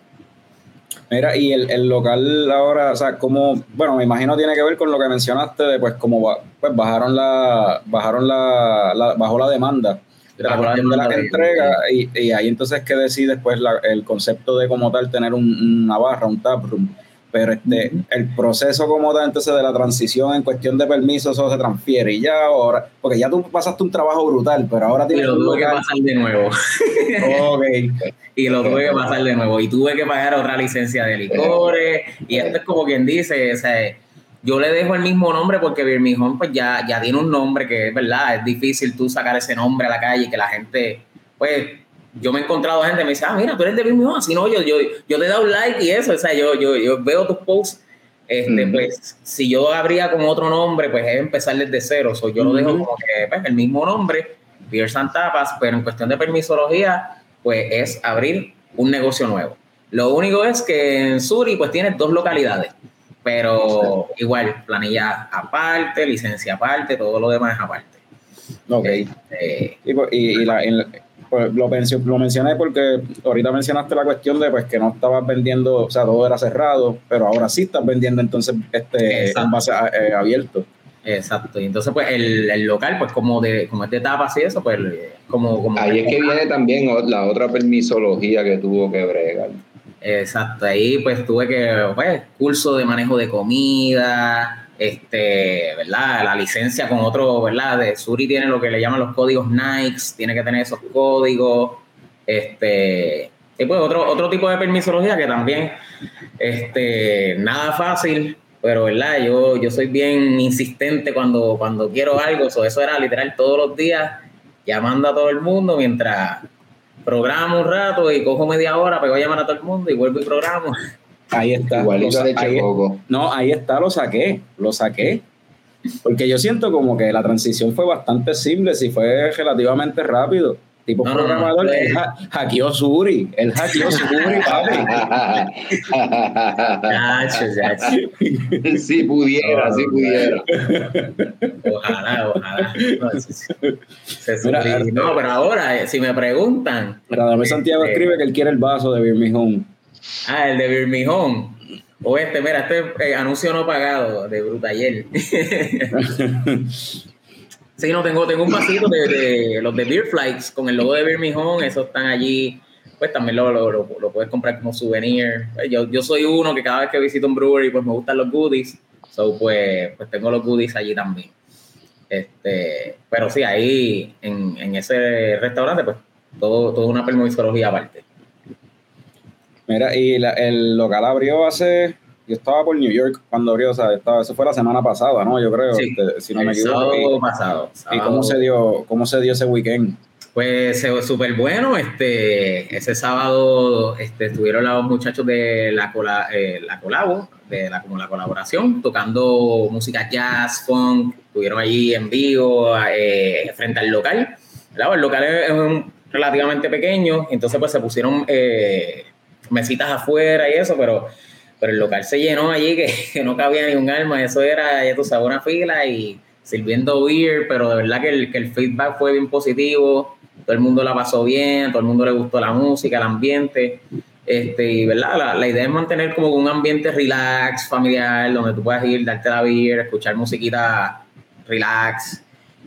Mira, y el, el local ahora, o sea, como, bueno, me imagino tiene que ver con lo que mencionaste de pues como pues bajaron la, bajaron la, la- bajó la demanda de la Bajó la cuestión de la demanda de- entrega y, y ahí entonces que decides pues la- el concepto de como tal tener un- una barra, un taproom. Pero este, el proceso como tal, entonces de la transición en cuestión de permisos, eso se transfiere y ya ahora, porque ya tú pasaste un trabajo brutal, pero ahora Y tienes lo un tuve que pasar de nuevo. Ok. [laughs] y lo tuve que pasar de nuevo. Y tuve que pagar otra licencia de licores. Y esto es como quien dice, o sea, yo le dejo el mismo nombre porque Birmingham pues ya, ya tiene un nombre que es verdad, es difícil tú sacar ese nombre a la calle y que la gente, pues, yo me he encontrado gente que me dice, ah, mira, tú eres de Birmingham, así no, yo, yo, yo te he dado like y eso, o sea, yo, yo, yo veo tus posts. Este, Ujú. pues, si yo abría con otro nombre, pues es empezar desde cero. So, yo lo dejo como que pues, el mismo nombre, Beers and Tapas, pero en cuestión de permisología, pues es abrir un negocio nuevo. Lo único es que en Suri pues tienes dos localidades, pero igual, planilla aparte, licencia aparte, todo lo demás aparte. Ok. Eh, Y, pues, y- y la- en- pues, lo, lo mencioné porque ahorita mencionaste la cuestión de pues que no estabas vendiendo, o sea, todo era cerrado, pero ahora sí estás vendiendo entonces este Exacto. envase a- eh, abierto. exacto. Y entonces, pues el, el local, pues como de, como es de tapas y eso, pues como, como Ahí es que viene también la otra permisología que tuvo que bregar. Exacto, ahí pues tuve que, pues, curso de manejo de comida, este, ¿verdad? La licencia con otro, ¿verdad? De Suri tiene lo que le llaman los códigos Nikes, tiene que tener esos códigos, este, y pues otro, otro tipo de permisología que también, este, nada fácil, pero, ¿verdad? Yo, yo soy bien insistente cuando, cuando quiero algo, so, eso era literal todos los días, llamando a todo el mundo mientras programo un rato y cojo media hora, pego a llamar a todo el mundo y vuelvo y programo. Ahí está. Lo Igualito sa- de ahí- Checoco. no, ahí está, lo saqué, lo saqué. Porque yo siento como que la transición fue bastante simple, si fue relativamente rápido. Tipo No, no, no, programador, no, él ha- hackeó Suri, él hackeó Suri, papi. [laughs] Si pudiera, si pudiera. Ojalá, ojalá. Se- Mira. No, pero ahora, eh, si me preguntan, Radamés Santiago Este- escribe que él quiere el vaso de Birmingham. Ah, el de Birmingham, o este, mira, este eh, anuncio no pagado de Brutayer. [laughs] Sí, no, tengo, tengo un vasito de, de los de Beer Flights con el logo de Birmingham, esos están allí. Pues también lo, lo, lo- lo puedes comprar como souvenir. Pues yo, yo soy uno que cada vez que visito un brewery, pues me gustan los goodies. So, pues, pues tengo los goodies allí también. Este, pero sí, ahí en, en ese restaurante, pues todo, todo una permisología aparte. Mira, y la- el local abrió hace. Yo estaba por New York cuando abrió, o sea, estaba, eso fue la semana pasada, ¿no? Yo creo, Sí, este, si no me el equivoco. sábado Y- pasado. ¿Y, cómo se dio, cómo se dio ese weekend? Pues se súper bueno. Este, ese sábado este, estuvieron los muchachos de la, cola, eh, la colabo, de la, como la colaboración, tocando música jazz, funk. Estuvieron allí en vivo, eh, frente al local. ¿verdad? El local es, es un- relativamente pequeño, entonces pues se pusieron eh, mesitas afuera y eso, pero, pero el local se llenó allí que, [laughs] que no cabía ni un alma. Eso era, ya tú sabes, una fila y sirviendo beer, pero de verdad que el, que el feedback fue bien positivo todo el mundo la pasó bien, todo el mundo le gustó la música, el ambiente. Este, y verdad, la, idea es mantener como un ambiente relax, familiar, donde tú puedas ir, darte la beer, escuchar musiquita relax.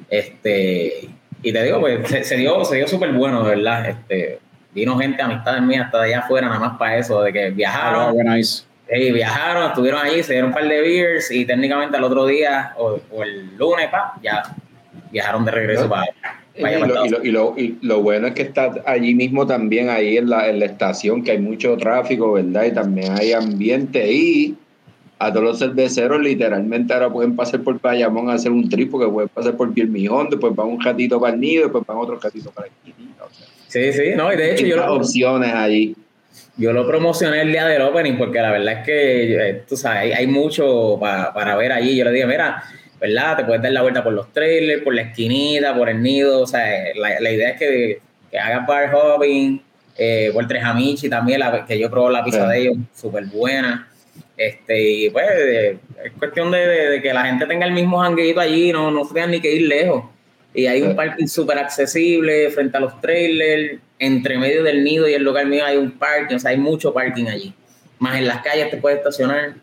Este, y te digo, pues se, se dio, se dio súper bueno, de verdad. Este, vino gente, amistades mías, hasta de allá afuera, nada más para eso, de que Ah, viajaron, qué nice. Ey, viajaron, estuvieron allí, se dieron un par de beers y técnicamente al otro día o, o el lunes, pa, ya viajaron de regreso ¿No? para, Y para allá, para lo, y, lo, y, lo, y lo bueno es que está allí mismo también, ahí en la, en la estación, que hay mucho tráfico, ¿verdad? Y también hay ambiente. Y a todos los cerveceros, literalmente, ahora pueden pasar por Bayamón a hacer un trip, porque pueden pasar por Piermijón, después van un ratito para el nido, después van otro ratito para la esquinita. O sea, Sí, sí, no, y de hecho yo lo, opciones allí. yo lo promocioné el día del opening porque la verdad es que, eh, tú sabes, hay, hay mucho pa- para ver allí. Yo le dije, mira, ¿verdad? Te puedes dar la vuelta por los trailers, por la esquinita, por el nido. O sea, la, la idea es que, que hagas bar hopping, eh, por Trejamichi también, la, que yo probé la pizza Sí. de ellos, súper buena. Este, y pues eh, es cuestión de, de- de que la gente tenga el mismo jangueito allí, no, no se tengan ni que ir lejos. Y hay un Sí. parking súper accesible frente a los trailers, entre medio del nido y el local mío hay un parking, o sea, hay mucho parking allí. Más en las calles te puedes estacionar.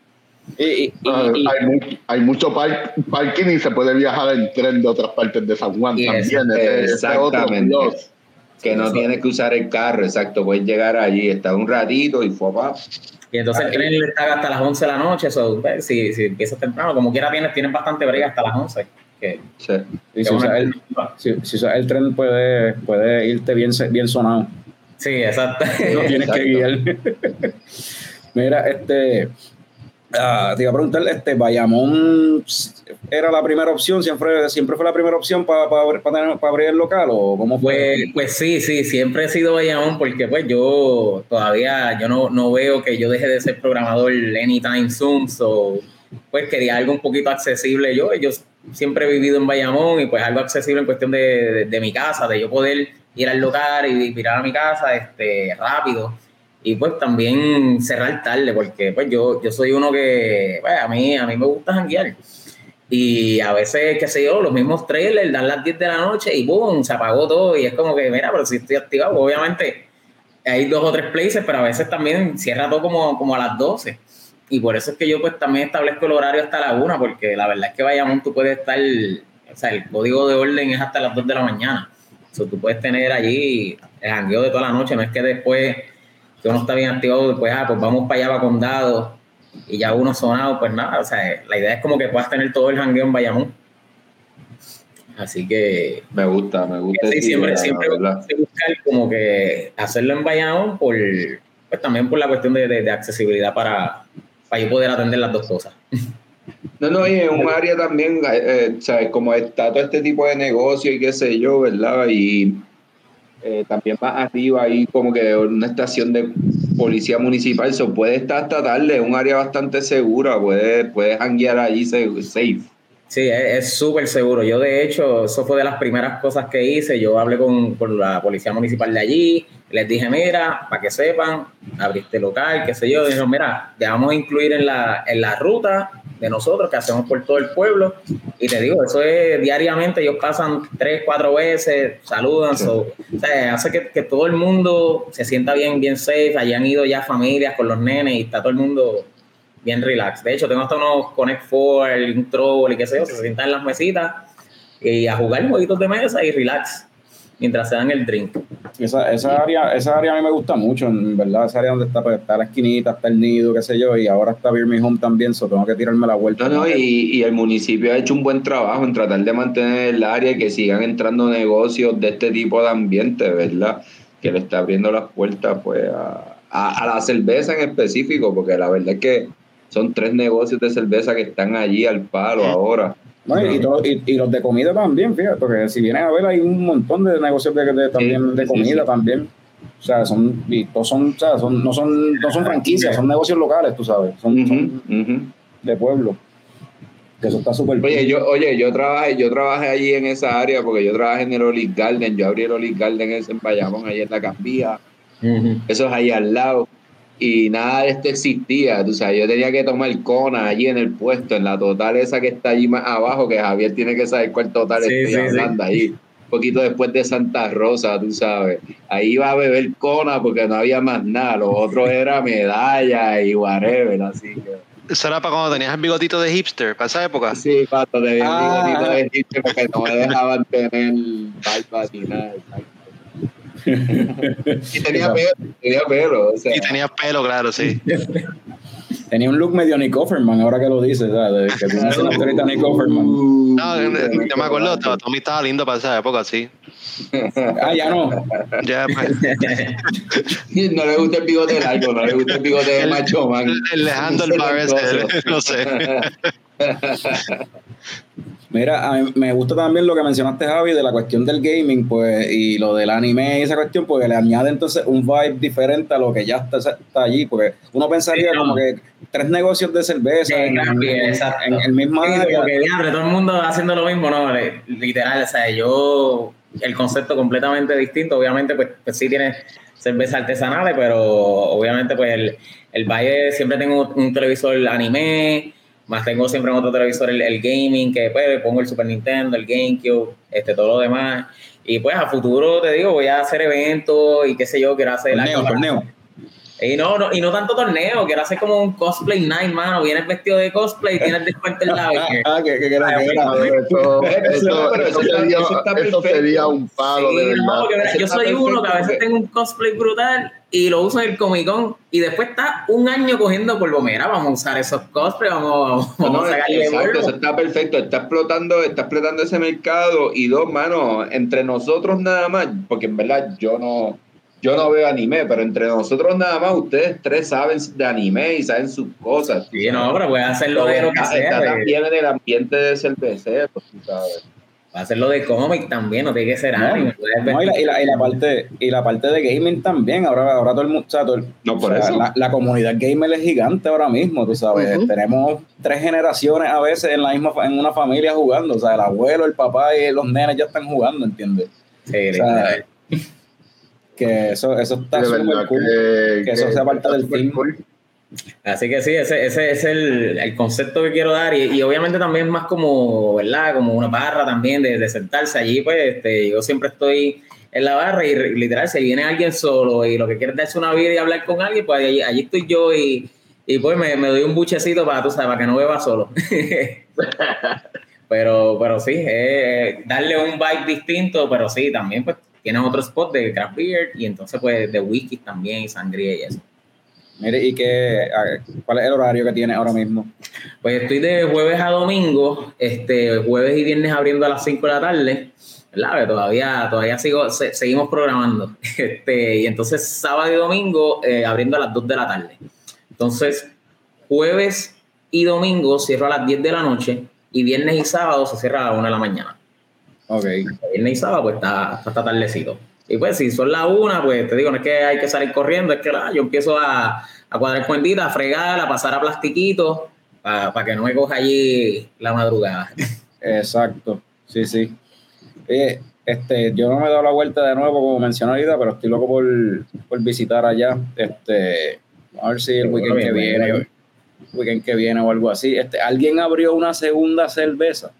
Y, y- y- hay, mu- hay mucho par- parking y se puede viajar en tren de otras partes de San Juan también. eso, ese- ese es otro exactamente. plus. Que no Eso. tienes que usar el carro, exacto. Puedes llegar allí, estar un ratito y fue. Y entonces el tren está hasta las 11 de la noche, so, pues, si, si empiezas temprano, como quiera tienes, tienes bastante brega hasta las 11. Que, Sí. si usas el, si, si usas el tren, puede, puede irte bien, bien sonado. Sí, exacto. [laughs] No tienes que guiar. Mira, este. ah, te iba a preguntar, este, Bayamón era la primera opción, siempre, siempre fue la primera opción para abrir el local o cómo Pues, fue? pues sí, sí, siempre he sido Bayamón porque pues yo todavía yo no, no veo que yo deje de ser programador anytime soon, so pues quería algo un poquito accesible yo, yo siempre he vivido en Bayamón y pues algo accesible en cuestión de, de- mi casa, de yo poder ir al local y mirar a mi casa este, rápido y pues también cerrar tarde porque pues yo, yo soy uno que pues, a, mí, a mí me gusta janguear y a veces, qué sé yo, los mismos trailers dan las 10 de la noche y boom, se apagó todo. Y es como que, mira, pero si estoy activado, obviamente hay dos o tres places, pero a veces también cierra todo como, como a las 12. Y por eso es que yo pues también establezco el horario hasta la 1, porque la verdad es que Bayamón tú puedes estar, o sea, el código de orden es hasta las 2 de la mañana. O sea, tú puedes tener allí el jangueo de toda la noche, no es que después que uno está bien activado, después, ah, pues vamos para allá, para Condado, y ya uno sonado, pues nada, o sea, la idea es como que puedas tener todo el jangueo en Bayamón. Así que Me gusta, me gusta. sí, siempre, idea, siempre buscar como que hacerlo en Bayamón por, pues también por la cuestión de, de- de accesibilidad para, para yo poder atender las dos cosas. No, no, y en un área también, eh, ¿sabes? Como está todo este tipo de negocio y qué sé yo, ¿verdad? Y eh, también más arriba hay como que una estación de policía municipal, eso puede estar hasta tarde, es un área bastante segura, puedes puede janguear allí safe. Sí, es es súper seguro. Yo, de hecho, eso fue de las primeras cosas que hice. Yo hablé con, con la policía municipal de allí, les dije, mira, para que sepan, abriste local, qué sé yo. Dijeron, mira, te vamos a incluir en la, en la ruta de nosotros que hacemos por todo el pueblo. Y te digo, eso es diariamente, ellos pasan tres, cuatro veces, saludan, Sí. so- o sea, hace que, que todo el mundo se sienta bien, bien safe. Allí han ido ya familias con los nenes y está todo el mundo bien relax. De hecho, tengo hasta unos Connect Four, un Troll y qué sé yo, se sientan en las mesitas y a jugar jueguitos de mesa y relax. mientras se dan el drink. Esa, esa, área, esa área a mí me gusta mucho, en verdad, esa área donde está, pues, está la esquinita, está el nido, qué sé yo, y ahora está Beer Me Home también, so tengo que tirarme la vuelta. No, no, y, y el municipio ha hecho un buen trabajo en tratar de mantener el área y que sigan entrando negocios de este tipo de ambiente, ¿verdad? Que le está abriendo las puertas pues a, a, a la cerveza en específico, porque la verdad es que son tres negocios de cerveza que están allí al palo ahora. No, y, y todo- y- y los de comida también, fíjate, porque si vienes a ver hay un montón de negocios de, de- también de comida sí. también. O sea, son, y todos son, o sea, son, no son, no son franquicias, son negocios locales, tú sabes, son, de pueblo. Que eso está súper Oye, yo, oye, yo trabajé, yo trabajé allí en esa área porque yo trabajé en el Olive Garden, yo abrí el Olive Garden ese en Bayamón, ahí en la Cambía, eso es ahí al lado. Y nada de esto existía, tú sabes, yo tenía que tomar cona allí en el puesto, en la total esa que está allí más abajo, que Javier tiene que saber cuál total Sí, estoy sí, sí. hablando ahí. Un poquito después de Santa Rosa, tú sabes. Ahí iba a beber cona porque no había más nada, lo otro era medalla y whatever, así que... Eso era para cuando tenías el bigotito de hipster, para esa época. Sí, cuando te Ah. ah. bigotito de chiste porque no me dejaban tener barba ni nada. Y tenía pelo, tenía pelo. O sea, Y tenías pelo, claro, sí. [laughs] Tenía un look medio Nick Offerman, ahora que lo dices, ¿sabes? Que tú mencionaste ahorita Nick Offerman. No, yo me acuerdo, Tommy estaba lindo para esa época, sí. Ah, ya no. Ya, pues, [laughs] No le gusta el bigote largo, no le gusta el bigote de macho man. el, el [laughs] no sé. Mira, a mí me gusta también lo que mencionaste, Javi, de la cuestión del gaming, pues, y lo del anime y esa cuestión, porque le añade entonces un vibe diferente a lo que ya está, está allí, porque uno pensaría Sí, no. como que tres negocios de cerveza Sí, en, claro, en- exacto. en el mismo Sí, área. porque todo el mundo haciendo lo mismo, no, literal, o sea, yo, el concepto completamente distinto, obviamente, pues, pues sí tienes cervezas artesanales, pero obviamente, pues el, el Valle siempre tengo un televisor anime, más tengo siempre en otro televisor el, el gaming, que pues pongo el Super Nintendo, el GameCube, este, todo lo demás. Y pues a futuro, te digo, voy a hacer eventos y qué sé yo, quiero hacer Torneo, torneo. Y no, no, y no tanto torneo, quiero hacer como un cosplay night, mano. Vienes vestido de cosplay y tienes descuento en la Ah, que, que, que. Eso, eso, sería, eso un palo de Sí, no, verdad. porque mira, yo soy uno que a veces tengo un cosplay brutal y lo uso en el Comic Con y después está un año cogiendo polvo. Mira, vamos a usar esos cosplays, vamos, vamos No, a sacarle exacto, eso está perfecto, está explotando, está explotando ese mercado y dos, mano, entre nosotros nada más, porque en verdad yo no, yo no veo anime, pero entre nosotros nada más, ustedes tres saben de anime y saben sus cosas. Sí, no, pero puedes hacerlo de lo que está, sea. está de- también en el ambiente de cervecero, tú sabes. Puedes hacerlo de cómic también, no tiene que ser No, anime. No, y, la, y, la, y la parte y la parte de gaming también ahora ahora todo el mundo sea, No, por o sea, eso. La, la comunidad gamer es gigante ahora mismo tú sabes tenemos tres generaciones a veces en la misma en una familia jugando o sea el abuelo el papá y los nenes ya están jugando ¿entiendes? Sí, O sea, que eso eso está De súper cool que, que eso sea parte del film. cool. Así que sí, ese, ese es el, el concepto que quiero dar y, y obviamente también más como, ¿verdad? Como una barra también de, de sentarse allí, pues este, yo siempre estoy en la barra y literal, si viene alguien solo y lo que quiere es darse una vida y hablar con alguien, pues allí, allí estoy yo y, y pues me, me doy un buchecito para, tú sabes, para que no beba solo. [laughs] pero, pero sí, eh, darle un vibe distinto, pero sí, también pues tienes otro spot de craft beer y entonces pues de whisky también y sangría y eso. Mire, y que a- cuál es el horario que tiene ahora mismo Pues estoy de jueves a domingo, este, jueves y viernes abriendo a las 5 de la tarde, ¿verdad? Todavía, todavía sigo, se- seguimos programando. [laughs] Este, y entonces sábado y domingo eh, abriendo a las 2 de la tarde. Entonces, jueves y domingo cierro a las 10 de la noche y viernes y sábado se cierra a las 1 de la mañana. Ok. Viernes y sábado pues está, está tardecito. Y pues si son las 1, pues te digo, no es que hay que salir corriendo, es que ah, yo empiezo a, a cuadrar cuentitas, a fregar, a pasar a plastiquito para que no me coja allí la madrugada. Exacto, sí, sí. Este, yo no me he dado la vuelta de nuevo, como mencioné ahorita, pero estoy loco por, por visitar allá. Este, a ver si el weekend que viene, weekend que viene o algo así. Este, ¿Alguien abrió una segunda cerveza?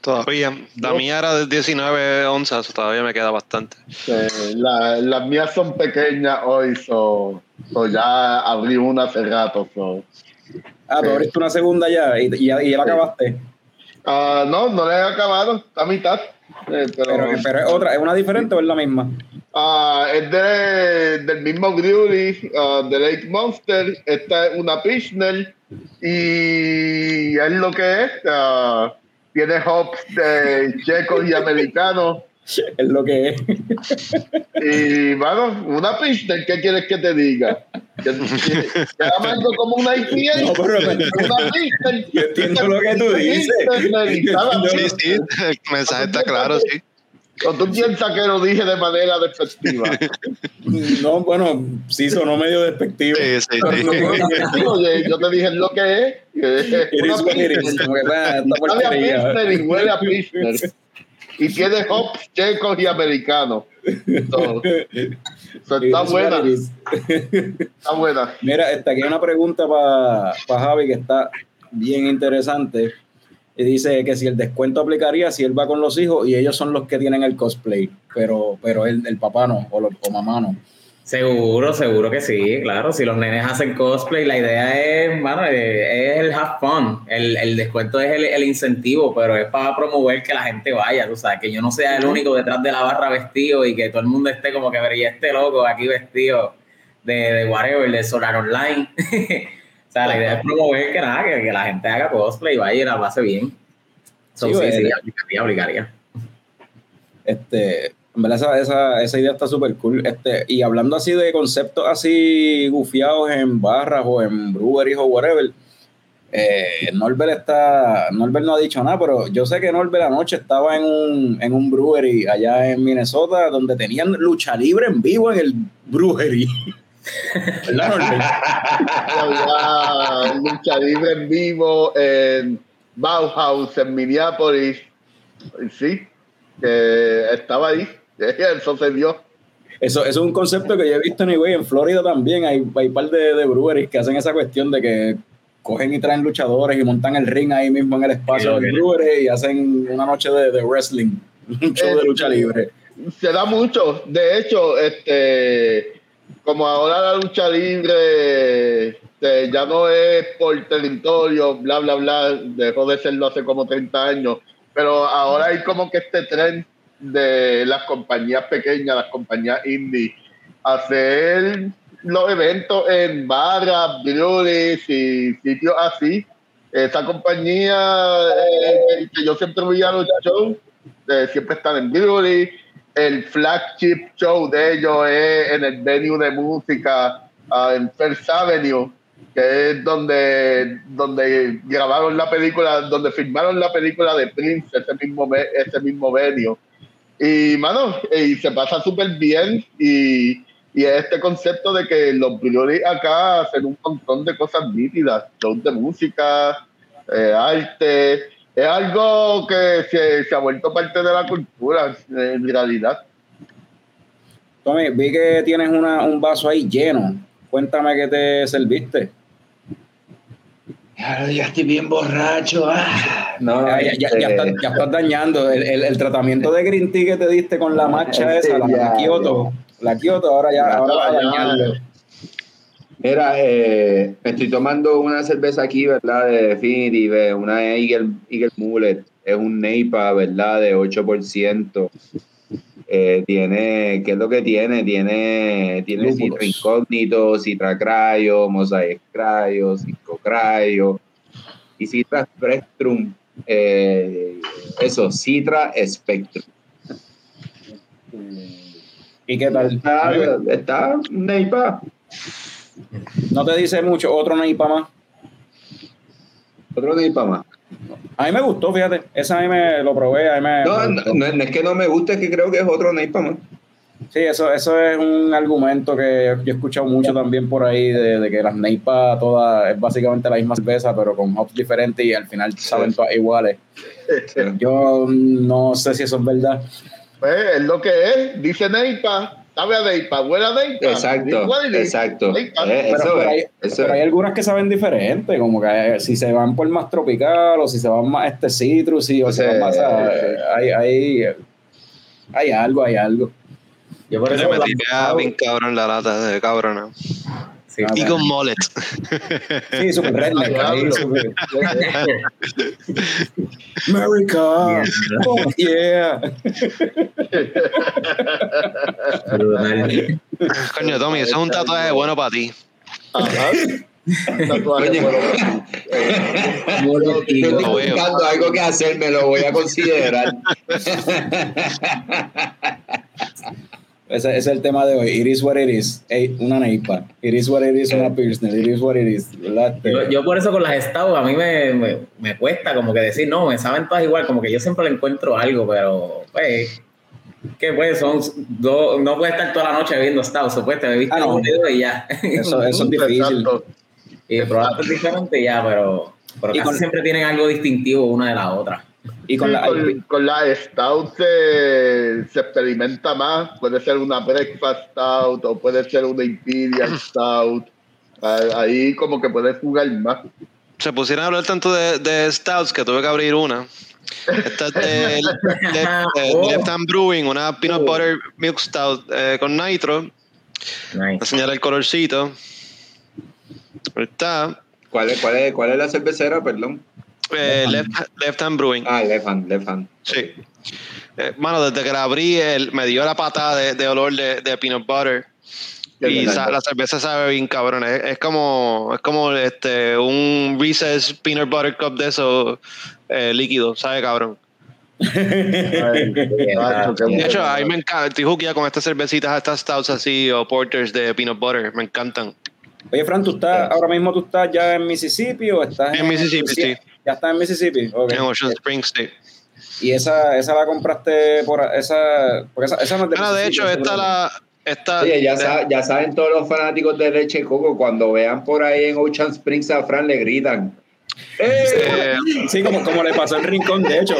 Todavía. La mía era de 19 onzas, todavía me queda bastante. Sí, la- las mías son pequeñas hoy, so, so ya abrí una hace rato. So. Ah, tú Sí. abriste una segunda ya y, y, ya- y ya la Sí. acabaste. Ah, no, no le he acabado, está a mitad. Eh, pero, Pero, pero es otra, ¿es una diferente o es la misma? ah, es de, del mismo brewery, ah, de Lake Monster. Esta es una Pilsner y es lo que es. Tiene hops de checos y americanos. Es lo que es. Y bueno, una Pilsner, ¿qué quieres que te diga? Que amargo como una IPA. No, pero me- una. Yo entiendo lo que tú dices. Sí, sí, el mensaje está claro, sí. ¿O tú piensas que lo dije de manera despectiva? [laughs] No, bueno, sí sonó medio despectivo. Sí, sí, sí. no despectivo, yo- yo te dije lo que es. a. Pilsner y huele a Pilsner. Y tiene hops checos y americanos. So, so está buena, está buena. Mira, esta aquí hay una pregunta para Javi que está bien interesante. Y dice que si el descuento aplicaría si él va con los hijos y ellos son los que tienen el cosplay, pero, pero el, el papá no, o, lo- o mamá no. Seguro, seguro que sí, claro. Si los nenes hacen cosplay, la idea es, mano, eh, es el have fun. El, el descuento es el, el incentivo, pero es para promover que la gente vaya, tú sabes, que yo no sea el único detrás de la barra vestido y que todo el mundo esté como que, vería este loco aquí vestido de, de whatever, de Solar Online. [laughs] o sea, la idea es promover que nada, que, que la gente haga cosplay y vaya y la pase bien. So, Sí, sí, bueno. sí, aplicaría, aplicaría. Este, en verdad esa, esa, esa idea está súper cool. Este, y hablando así de conceptos así gufiados en barras o en breweries o whatever, eh, Norbert está, Norbert no ha dicho nada, pero yo sé que Norbert anoche estaba en un, en un brewery allá en Minnesota donde tenían lucha libre en vivo en el brewery. [laughs] Había lucha libre en vivo en Bauhaus, en Minneapolis. Sí, que estaba ahí. [laughs] Eso se dio. Eso, eso es un concepto que yo he visto en, en Florida también. Hay, hay un par de, de breweries que hacen esa cuestión de que cogen y traen luchadores y montan el ring ahí mismo en el espacio Sí, del brewery y hacen una noche de, de wrestling, [laughs] un show de lucha libre. Se da mucho. De hecho, este como ahora la lucha libre este, ya no es por territorio, bla, bla, bla, dejó de serlo hace como 30 años, pero ahora hay como que este tren de las compañías pequeñas, las compañías indie, hacer los eventos en barras, breweries y sitios así. Esa compañía eh, que yo siempre voy a los shows, eh, siempre están en brewery. El flagship show de ellos es en el venue de música ah, en First Avenue, que es donde, donde grabaron la película, donde filmaron la película de Prince, ese mismo, ese mismo venue. Y, mano, y se pasa súper bien. Y, y es este concepto de que los breweries acá hacen un montón de cosas nítidas, shows de música, eh, arte. Es algo que se, se ha vuelto parte de la cultura, en realidad. Tommy, vi que tienes una, un vaso ahí lleno. Cuéntame qué te serviste. Ya, ya estoy bien borracho. ah. No, Ya, ya- ya- ya este, estás, ya estás dañando el, el- el tratamiento de green tea que te diste con la matcha esa, la, la Ya, Kioto. La Kioto, ahora ya, ahora va a Ya, dañarlo. Mira, eh, me estoy tomando una cerveza aquí, ¿verdad? De Definitive, una Eagle, Eagle Mullet. Es un Neipa, ¿verdad? De 8%. Eh, tiene, ¿qué es lo que tiene? Tiene, tiene. Citra Incógnito, Citra Cryo, Mosaic Cryo, Cinco Cryo y Citra Spectrum. eh, eso, Citra Spectrum. ¿Y qué tal? Está, está Neipa. No te dice mucho, otro Neipa más. Otro Neipa más. A mí me gustó, fíjate. Esa a mí me lo probé. A mí me, No, me no, gustó. no es que no me guste, es que creo que es otro Neipa más. Sí, eso, eso es un argumento que yo he escuchado mucho también por ahí, de, de que las Neipa todas es básicamente la misma cerveza, pero con hops diferentes y al final saben todas iguales. Yo no sé si eso es verdad. Pues es lo que es, dice Neipa, sabe a Neipa, huele a Neipa. Exacto, exacto. Eh, Pero, hay, pero algunas que saben diferente, como que eh, si se van por más tropical o si se van más este citrus y o se Sí, van más a- sí. hay, hay, hay algo, hay algo. Yo por eso a bien cabrón la lata de cabrón. Sí. Y con mullet. [laughs] Sí, super redneck. Ah, ahí, super- [laughs] America. Oh, yeah. Coño, Tommy, eso es un tatuaje bueno para ti. Ajá. Un tatuaje bueno. Yo Y estoy Lo veo. buscando algo que hacer, me lo voy a considerar. [laughs] Ese, ese es el tema de hoy. It is what it is. Una neipa. It is what it is, una Pilsner. It is what it is. Yo, yo por eso con las Stout a mí me, me, me cuesta como que decir, no, me saben todas igual, como que yo siempre le encuentro algo, pero pues, que pues son dos, no puedes estar toda la noche bebiendo Stout, supuesto, bebiste Ah, no. un dedo y ya. Eso, eso es [laughs] difícil. Exacto. y probaste diferente ya, pero, pero casi con- siempre tienen algo distintivo una de la otra. Y con Sí, la con, con la stout se, se experimenta más. Puede ser una breakfast stout o puede ser una imperial [laughs] stout. Ah, Ahí como que puedes jugar más. Se pusieron a hablar tanto de, de stouts que tuve que abrir una. Esta es de, [laughs] Oh. Left Hand Brewing, una peanut butter milk stout eh, con nitro. Nice. enseñar el colorcito. Ahí está. ¿Cuál es, cuál, es, ¿Cuál es la cervecera? Perdón. Eh, left, left Hand Brewing. Ah, left hand, left hand. Sí. Eh, mano, desde que la abrí, el- me dio la patada de, de olor de, de peanut butter. Y sa- la cerveza sabe bien cabrón. Es, es como, es como este, un Reese's Peanut Butter Cup de esos eh, líquido. Sabe cabrón. De hecho, a mí me encanta. Estoy con estas cervecitas, estas stouts así o porters de peanut butter. Me encantan. Oye, Fran, ¿tú estás, ahora mismo tú estás ya en Mississippi o estás En Mississippi, sí. Ya estás en Mississippi. En Ocean Springs, sí. Y esa, esa la compraste por esa. Porque esa, esa no es de Bueno, de hecho, esta la. Esta, Oye, ya, de- sa- ya saben todos los fanáticos de leche coco, cuando vean por ahí en Ocean Springs a Fran le gritan. eh, Sí, como, como le pasó en Rincón, de hecho.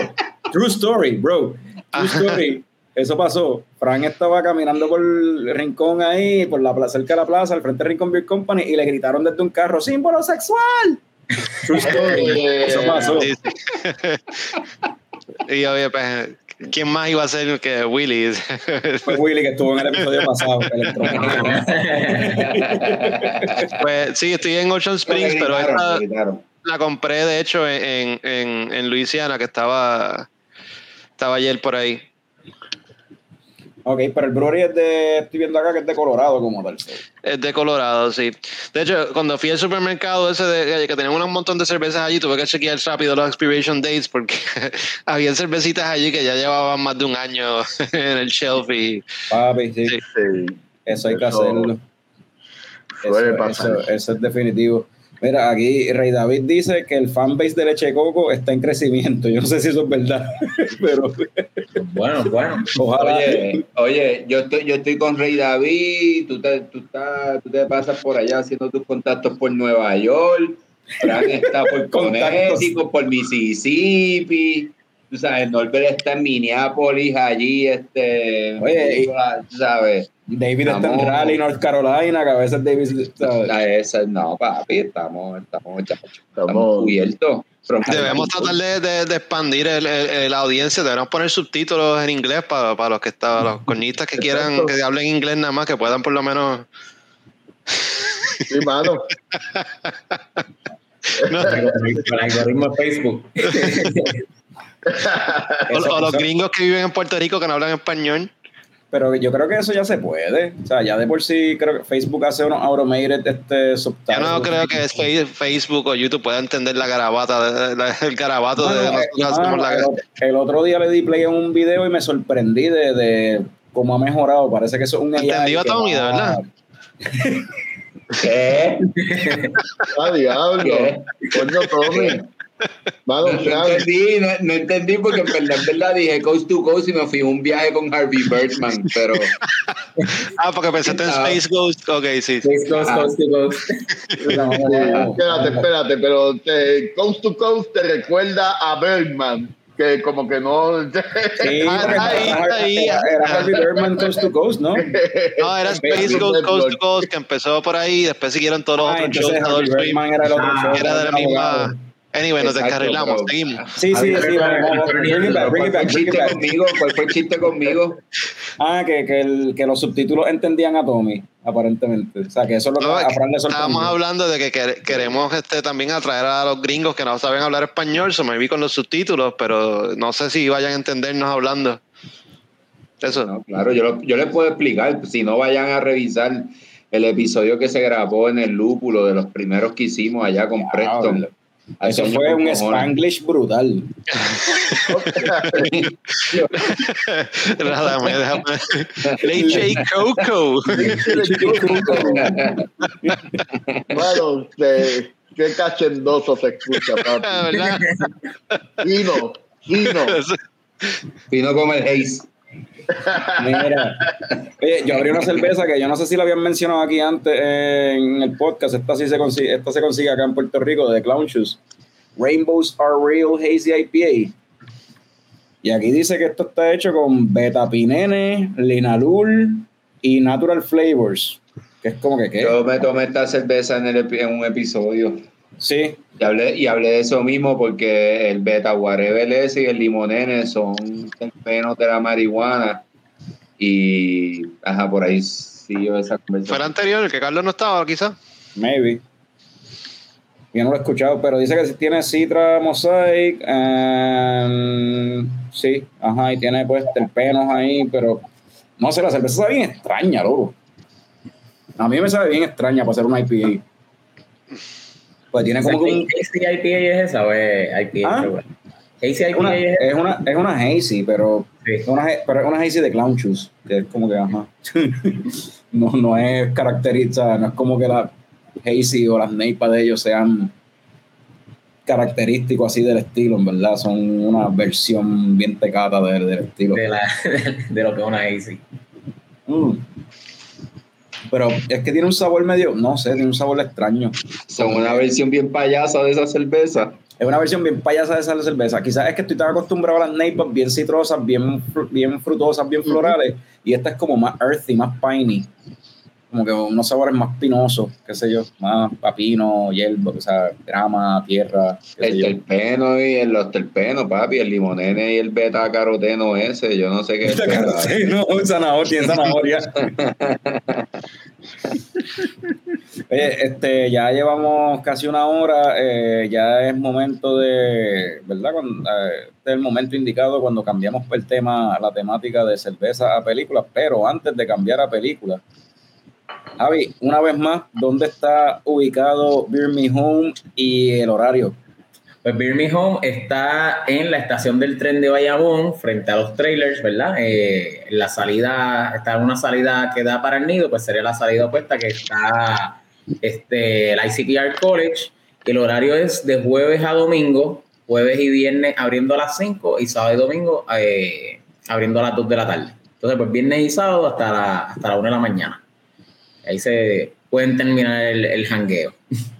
True story, bro. True story. Eso pasó. Frank estaba caminando por el rincón ahí, por la plaza, cerca de la plaza, al frente de Rincón Beer Company, y le gritaron desde un carro: ¡Símbolo sexual! [laughs] Eh, Eso pasó. [laughs] y oye, pues, ¿quién más iba a ser que Willy? [laughs] Fue Willy que estuvo en el episodio pasado. pues sí, estoy en Ocean Springs, pero esta la compré de hecho en, en, en Luisiana, que estaba, estaba ayer por ahí. Ok, pero el brewery es de. Estoy viendo acá que es de Colorado, como tal. Es de Colorado, sí. De hecho, cuando fui al supermercado ese de, que tenían un montón de cervezas allí, tuve que chequear rápido los expiration dates porque [laughs] había cervecitas allí que ya llevaban más de un año [laughs] en el shelf y Papi, sí. Sí. sí. Eso hay que Eso hacerlo. suele Eso, pasar. eso- eso es definitivo. Mira, aquí Rey David dice que el fanbase de Leche Coco está en crecimiento. Yo no sé si eso es verdad, [laughs] pero Bueno, bueno. ojalá. Oye, oye, yo estoy, yo estoy con Rey David, tú te, tú, estás, tú te pasas por allá haciendo tus contactos por Nueva York, Fran está por. [laughs] Connecticut, por Mississippi, tú sabes, Norbert está en Minneapolis, allí, este, Oye, y- tú sabes, David está en. Raleigh, North Carolina, que a veces David. ¿sabes? la esa, no, papi, estamos, estamos, estamos cubiertos. debemos tratar de, de- de expandir el, el- la audiencia, debemos poner subtítulos en inglés para, para los que están, los cornistas que quieran Exacto. que hablen inglés nada más, que puedan por lo menos Sí, mano. [laughs] no, El algoritmo de Facebook. [laughs] [laughs] o, los gringos que viven en Puerto Rico que no hablan español. Pero yo creo que eso ya se puede. O sea, ya de por sí creo que Facebook hace unos automated este, Yo subtitles. no creo que es Facebook o YouTube pueda entender la garabata, el garabato de eh, la- el, otro- el otro día le di play a un video y me sorprendí de, de cómo ha mejorado. Parece que eso es un AI. Entendió, de va- verdad. [laughs] [laughs] ¿Qué? Ah, diablo. ¿Qué? Coño, Tommy. Mano, No, entendí, no, no entendí porque en verdad, en verdad dije coast to coast y me fui a un viaje con Harvey Birdman, pero [laughs] Ah, porque pensaste en Ah. Space Ghost. Ok, sí. Coast, coast, coast to coast. No, no. Espérate, espérate, pero te, Coast to Coast te recuerda a Bergman, que como que no. [laughs] Sí, Ah, ahí, era, ahí. era- era Harvey Birdman Coast to Coast, ¿no? [laughs] No, era Space Ghost Coast to Coast que empezó por ahí, después siguieron todos los Ah, otros shows Harvey. Birdman era el otro Ah, show. Era de la abogado. misma. Anyway, nos Exacto, descarrilamos, seguimos. Sí, sí, sí, vamos, vamos. Bring it back, bring ¿Cuál it fue back, el bring it chiste conmigo? ¿Cuál fue el chiste conmigo? Ah, que, que, el, que los subtítulos entendían a Tommy, aparentemente. O sea, que eso es lo que No, a Fran le Estábamos hablando de que quer- queremos este, también atraer a los gringos que no saben hablar español, so maybe con los subtítulos, pero no sé si vayan a entendernos hablando. Eso. No, claro, yo, lo- yo les puedo explicar. Si no vayan a revisar el episodio que se grabó en el lúpulo de los primeros que hicimos allá con Preston. Eso fue un cojones. spanglish brutal. [laughs] Déjame, déjame. [laughs] Leche y [laughs] coco. Bueno, este, qué cachendoso se escucha, papi. ¿Verdad? Fino, fino. Vino como el Haze. Mira, yo abrí una cerveza que yo no sé si la habían mencionado aquí antes en el podcast. Esta sí se consigue, esta se consigue acá en Puerto Rico de Clown Shoes. Rainbows are real hazy IPA. Y aquí dice que esto está hecho con betapinene, linalul y natural flavors. Que es como que qué. Yo me tomé esta cerveza en, el, en un episodio Sí, y hablé, y hablé de eso mismo porque el beta ese y el limonene son terpenos de la marihuana y ajá, por ahí siguió esa Fue el conversación. anterior, que Carlos no estaba, quizás. maybe. Yo no lo he escuchado, pero dice que tiene Citra Mosaic. and- sí, ajá, y tiene pues terpenos ahí, pero no sé, la cerveza sabe bien extraña, loco. A mí me sabe bien extraña para hacer una IPA. Pues tiene como que un, ¿Hazy IPA es esa o es IPA? ¿Ah? ¿Hazy IPA una, es es una es una hazy, pero Sí. es una, pero es una hazy de clown shoes, que es como que ajá. [laughs] no, no es característica, no es como que la hazy o las neipas de ellos sean característicos así del estilo, en verdad, son una versión bien tecata del, del estilo. de, la, [laughs] de lo que es una Hazy? Mm. Pero es que tiene un sabor medio, no sé, tiene un sabor extraño. Son una versión bien payasa de esa cerveza. Es una versión bien payasa de esa cerveza. Quizás es que estoy tan acostumbrado a las neipas bien citrosas, bien, bien frutosas, bien florales. Y esta es como más earthy, más piney. Como que unos sabores más pinosos, qué sé yo. Más papino, hierba, o sea, grama, tierra, qué sé El yo. terpeno y el- los terpenos, papi, el limonene y el beta caroteno ese, yo no sé qué es. Sí, no, [laughs] zanahoria, zanahoria. [laughs] Oye, este, ya llevamos casi una hora, eh, ya es momento de, ¿verdad? Cuando, eh, este es el momento indicado cuando cambiamos el tema, la temática de cerveza a películas, pero antes de cambiar a películas, Javi, una vez más, ¿dónde está ubicado Beer Me Home y el horario? Pues Beer Me Home está en la estación del tren de Bayamón, frente a los trailers, ¿verdad? Eh, la salida, está en una salida que da para el nido, pues sería la salida opuesta que está este, el ICPR College. El horario es de jueves a domingo, jueves y viernes abriendo a las 5 y sábado y domingo eh, abriendo a las 2 de la tarde. Entonces, pues viernes y sábado hasta la, hasta la 1 de la mañana. Ahí se pueden terminar el, el jangueo. [laughs]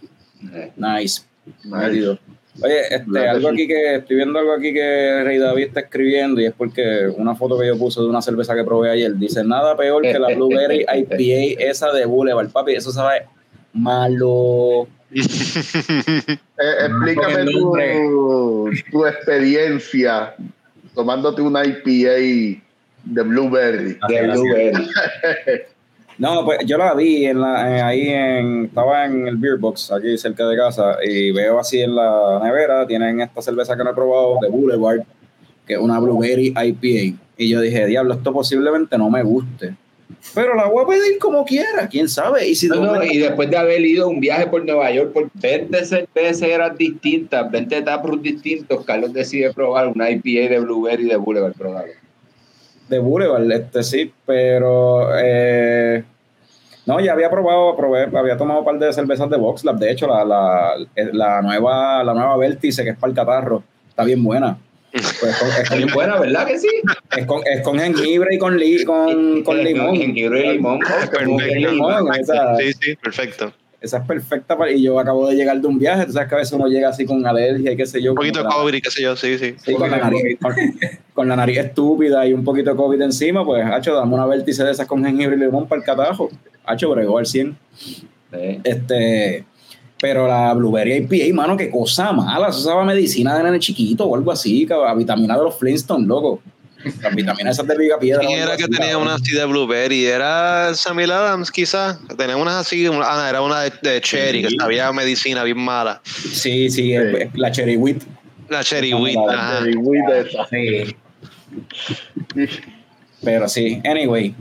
Nice. Nice. Oye, este, algo aquí que estoy viendo algo aquí que Rey David está escribiendo y es porque una foto que yo puse de una cerveza que probé ayer dice nada peor que la [laughs] Blueberry IPA esa de Boulevard, papi, eso sabe malo. Eh, explícame tu, tu experiencia tomándote una IPA de Blueberry. De Blueberry. [laughs] No, pues yo la vi en la, eh, ahí en, estaba en el Beer Box, aquí cerca de casa, y veo así en la nevera, tienen esta cerveza que no he probado de Boulevard, que es una Blueberry IPA. Y yo dije, diablo, esto posiblemente no me guste. Pero la voy a pedir como quiera, quién sabe. Y si de No, no, momento- y después de haber ido un viaje por Nueva York por 20 cerveceras distintas, 20 taproom distintos, Carlos decide probar una IPA de Blueberry de Boulevard. Probarlo. De Boulevard, este sí, pero eh, no, ya había probado, probé, había tomado un par de cervezas de Vox Lab, de hecho la, la, la nueva la nueva Vértice que es para el catarro, está bien buena. Pues es, con, es, Está bien con, buena, ¿verdad que sí? es con- es con jengibre y con, li- con, con limón. Jengibre y limón. Perfecto. limón, esa- Sí, sí, perfecto. Esa es perfecta para, y yo acabo de llegar de un viaje, tú sabes que a veces uno llega así con alergia y qué sé yo. Un poquito de COVID, qué sé yo, sí, sí. Sí, con la, nariz, con, con la nariz estúpida y un poquito de COVID encima, pues, hacho, dame una vértice de esas con jengibre y limón para el catajo. Hacho, bregó al 100. Sí. Este, Pero la Blueberry IPA, mano, qué cosa mala. Eso usaba medicina de nene chiquito o algo así, cabrón, vitamina de los Flintstones, loco. [laughs] Las vitaminas esas de Viga Piedra. ¿Quién era que así, tenía una así de blueberry? ¿Era Samuel Adams, quizás? Tenía unas así, una- ah, era una de, de cherry, que Sí. sabía medicina bien mala. Sí, sí, la Cherry Wheat. La cherry wheat. la. Cherry Wheat esa. Sí. Pero sí, anyway.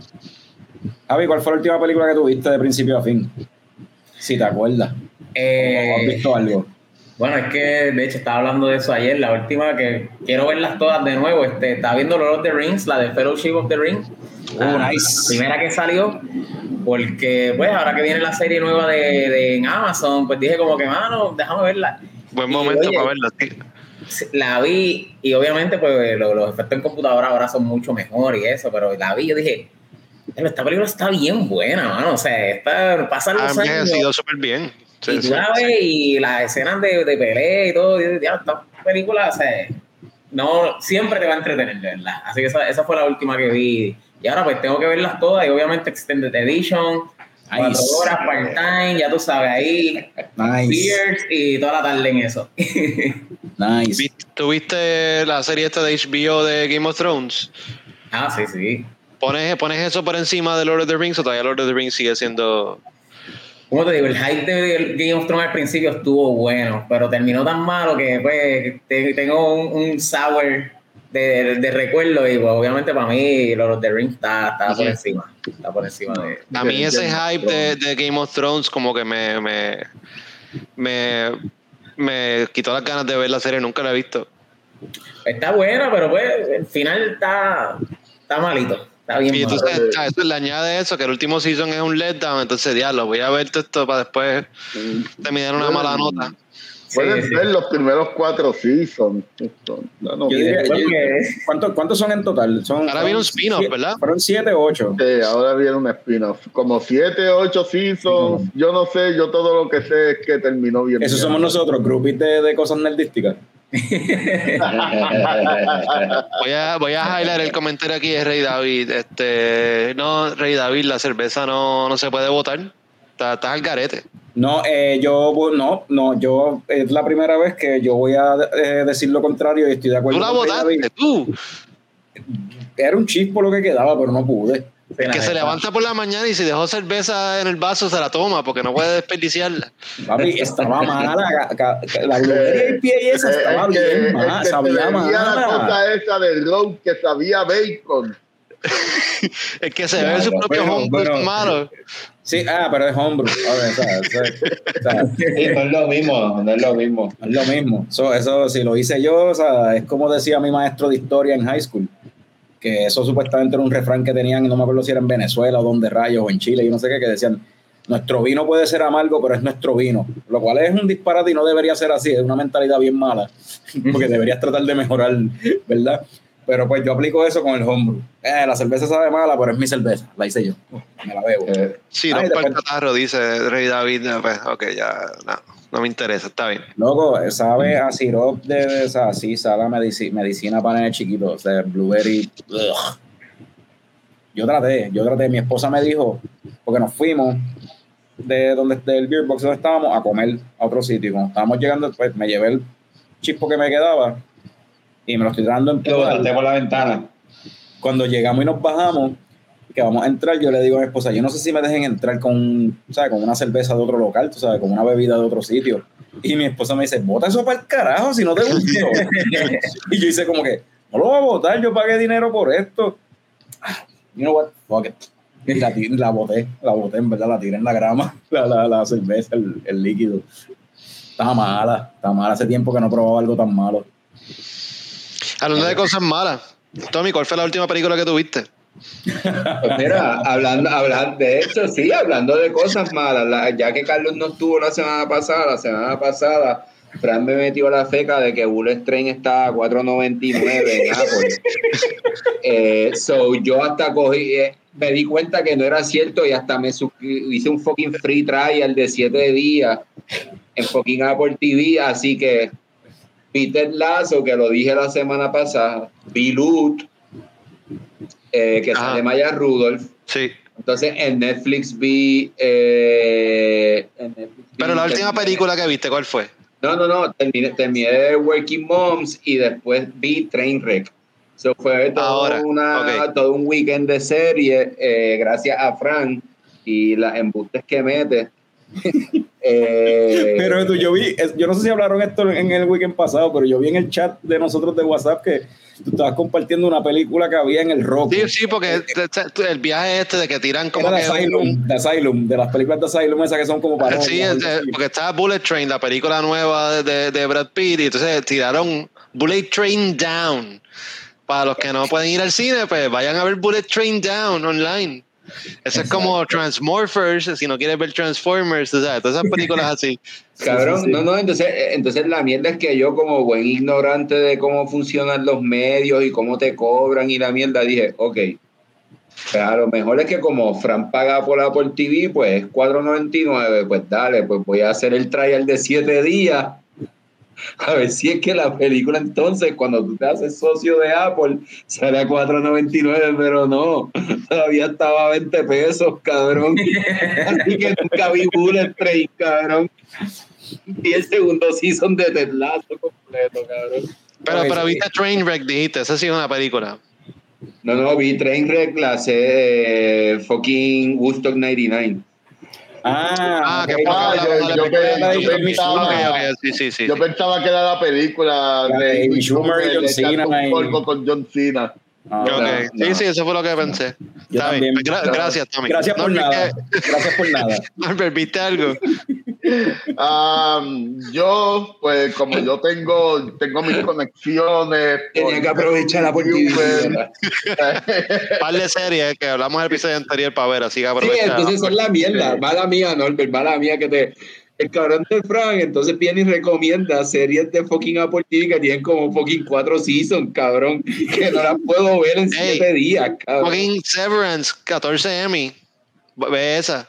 Javi, ¿cuál fue la última película que tuviste de principio a fin? Si te acuerdas. Eh, ¿O has visto algo? Bueno, es que de hecho estaba hablando de eso ayer, la última que quiero verlas todas de nuevo. Este, estaba viendo Lord of the Rings, la de Fellowship of the Ring. Oh, La nice. primera que salió, porque pues ahora que viene la serie nueva de, de en Amazon, pues dije como que, mano, déjame verla. Buen Y, momento oye, para verla. sí. La vi y obviamente pues lo- los efectos en computadora ahora son mucho mejor y eso, pero la vi y yo dije, "Pero esta película está bien buena, mano. O sea, esta, pasan Ha los años envejecido súper bien. Sí, y tú sí. la ves y las escenas de, de pelea y todo, y "Ya, esta película, o sea, no, siempre te va a entretener, verdad. Así que esa, esa fue la última que vi. Y ahora pues tengo que verlas todas y obviamente Extended Edition, cuatro Nice. horas, part-time, ya tú sabes, ahí, Nice. beers y toda la tarde en eso. [laughs] Nice. Vi- ¿Tuviste la serie esta de HBO de Game of Thrones? ah, sí, sí. ¿Pones, ¿Pones eso por encima de Lord of the Rings o todavía Lord of the Rings sigue siendo... Como te digo, el hype de Game of Thrones al principio estuvo bueno, pero terminó tan malo que pues te- tengo un, un sour de, de, de recuerdo y pues, obviamente para mí Lord of the Rings está, está por encima. Está por encima de... A mí de ese Game of hype de, de Game of Thrones como que me, me, me, me quitó las ganas de ver la serie, nunca la he visto. Está buena, pero pues el final está, está malito. Está bien Y entonces a eso le añade eso, que el último season es un letdown, entonces diablo, voy a ver todo esto para después terminar una mala nota. Sí, Pueden sí. ver los primeros cuatro seasons. No, no, Yo diría- Creo yo- que- ¿Cuántos, ¿Cuántos son en total? Son, Ahora viene un spin-off, ¿verdad? Fueron siete o ocho. Sí, ahora viene un spin-off. Como siete, ocho seasons. Yo no sé, yo todo lo que sé es que terminó bien. Esos bien. somos nosotros, groupies de, de cosas nerdísticas. [laughs] Voy a, voy a highlight el comentario aquí de Rey David. Este, no, Rey David, la cerveza no, no se puede botar. Estás al garete. No, eh, yo no, no, yo es la primera vez que yo voy a eh, decir lo contrario y estoy de acuerdo. Tú la con Rey David. botaste, tú. Era un chispo lo que quedaba, pero no pude. La Que se levanta por la mañana y si dejó cerveza en el vaso se la toma porque no puede desperdiciarla. Papi, estaba mala. ca- ca- ca- La blueberry IPA esa Eh, estaba bien mala, que se sabía la cosa esa del road que sabía bacon. [laughs] Es que se Ya, ve su propio pero- homebrew pero- malo. Sí, ah, pero es [laughs] Sí, no es lo mismo, no es lo mismo. es lo mismo. So, eso, si lo hice yo, o sea, es como decía mi maestro de historia en high school, que eso supuestamente era un refrán que tenían, no me acuerdo si era en Venezuela o donde rayos, o en Chile, y no sé qué, que decían, nuestro vino puede ser amargo, pero es nuestro vino. Lo cual es un disparate y no debería ser así, es una mentalidad bien mala, [laughs] porque deberías tratar de mejorar, ¿verdad? Pero pues yo aplico eso con el homebrew. Eh, la cerveza sabe mala, pero es mi cerveza, la hice yo, me la bebo. Eh, Sí, Ay, no para el después- catarro, dice Rey David. no, Pues, ok, ya, no, no me interesa, está bien. Loco, sabe a sirop de o sea, sí, sabe a medici- medicina para el chiquito, o sea, blueberry. ugh. Yo traté, yo traté, mi esposa me dijo, porque nos fuimos de donde del beer box donde estábamos a comer a otro sitio. Y cuando estábamos llegando, pues me llevé el chispo que me quedaba y me lo estoy dando en Lo botaste por la ventana. Cuando llegamos y nos bajamos, que vamos a entrar, yo le digo a mi esposa, yo no sé si me dejen entrar con, ¿sabes? con una cerveza de otro local, tú sabes, con una bebida de otro sitio. Y mi esposa me dice, bota eso para el carajo si no te gustó. [laughs] y yo hice como que, no lo voy a votar, yo pagué dinero por esto. Ah, You know what? Fuck it. Y la, boté, la boté, en verdad, la tiré en la grama, [laughs] la, la, la cerveza, el, el líquido. Estaba mala, estaba mala. Hace tiempo que no probaba algo tan malo. Hablando de cosas malas. Tommy, ¿cuál fue la última película que tuviste? Pues mira, hablando, hablando de hecho, sí, hablando de cosas malas, la- ya que Carlos no estuvo la semana pasada, la semana pasada, Fran me metió la feca de que Bullet Train está a 4.99 en Apple. Eh, so yo hasta cogí, eh, me di cuenta que no era cierto y hasta me hice un fucking free trial de 7 días en fucking Apple TV, así que Peter Lazo, que lo dije la semana pasada, Bilut, eh, que Ajá. sale Maya Rudolph, Sí. Entonces en Netflix vi. eh, en Netflix vi- Pero la última terminé- película que viste, ¿cuál fue? No, no, no. Terminé, terminé Working Moms y después vi Trainwreck. Eso fue todo, Ahora, una, todo un weekend de serie, eh, gracias a Frank y las embustes que mete. [laughs] Eh, Pero tú, yo vi, yo no sé si hablaron esto en el weekend pasado, pero yo vi en el chat de nosotros de WhatsApp que tú estabas compartiendo una película que había en el rock. Sí, sí, porque el viaje este de que tiran como Era que... Asylum, de Asylum, de las películas de Asylum esas que son como para Sí, es- es- porque estaba Bullet Train, la película nueva de, de- de Brad Pitt, y entonces tiraron Bullet Train Down. Para los que no pueden ir al cine, pues vayan a ver Bullet Train Down online. Eso es como Transmorphers, si no quieres ver Transformers, tú sabes, todas esas películas [laughs] así. Cabrón, Sí, sí, sí. no, no, entonces, entonces la mierda es que yo como buen ignorante de cómo funcionan los medios y cómo te cobran y la mierda, dije, ok, pues a lo mejor es que como Fran paga por Apple TV, pues es 4.99, pues dale, pues voy a hacer el trial de 7 días. [laughs] A ver si es que la película entonces, cuando tú te haces socio de Apple, sale a 4.99, pero no, [laughs] todavía estaba a 20 pesos, cabrón. [laughs] Así que nunca vi Bullet Train, cabrón. Y el segundo season de Ted Lasso completo, cabrón. Pero, pero viste Trainwreck, dijiste, esa sí es una película. No, no, vi Trainwreck, la sé eh, fucking Woodstock 99. Ah, Ah, que yo- pensaba- que era la película La de Schumer y John Cena con John Cena. Ah, Ok, no, Sí, no. sí, eso fue lo que pensé. Yo Está bien. también. Gra- gracias, Tommy. Gracias por Norbert, nada. ¿qué- Gracias por nada. [laughs] Norbert, ¿viste algo? [laughs] Am, yo, pues como yo tengo, tengo mis conexiones. Tenía que aprovechar la Uber. [laughs] par de series que hablamos en el episodio anterior para ver, así que Sí, aprovecha. entonces es la mierda. Mala mía, Norbert, mala mía que te. El cabrón del Frank, entonces viene y recomienda series de fucking Apple TV que tienen como fucking cuatro seasons, cabrón, que no las puedo ver en Ey, siete días, cabrón. Fucking Severance, 14 Emmy. Ve esa.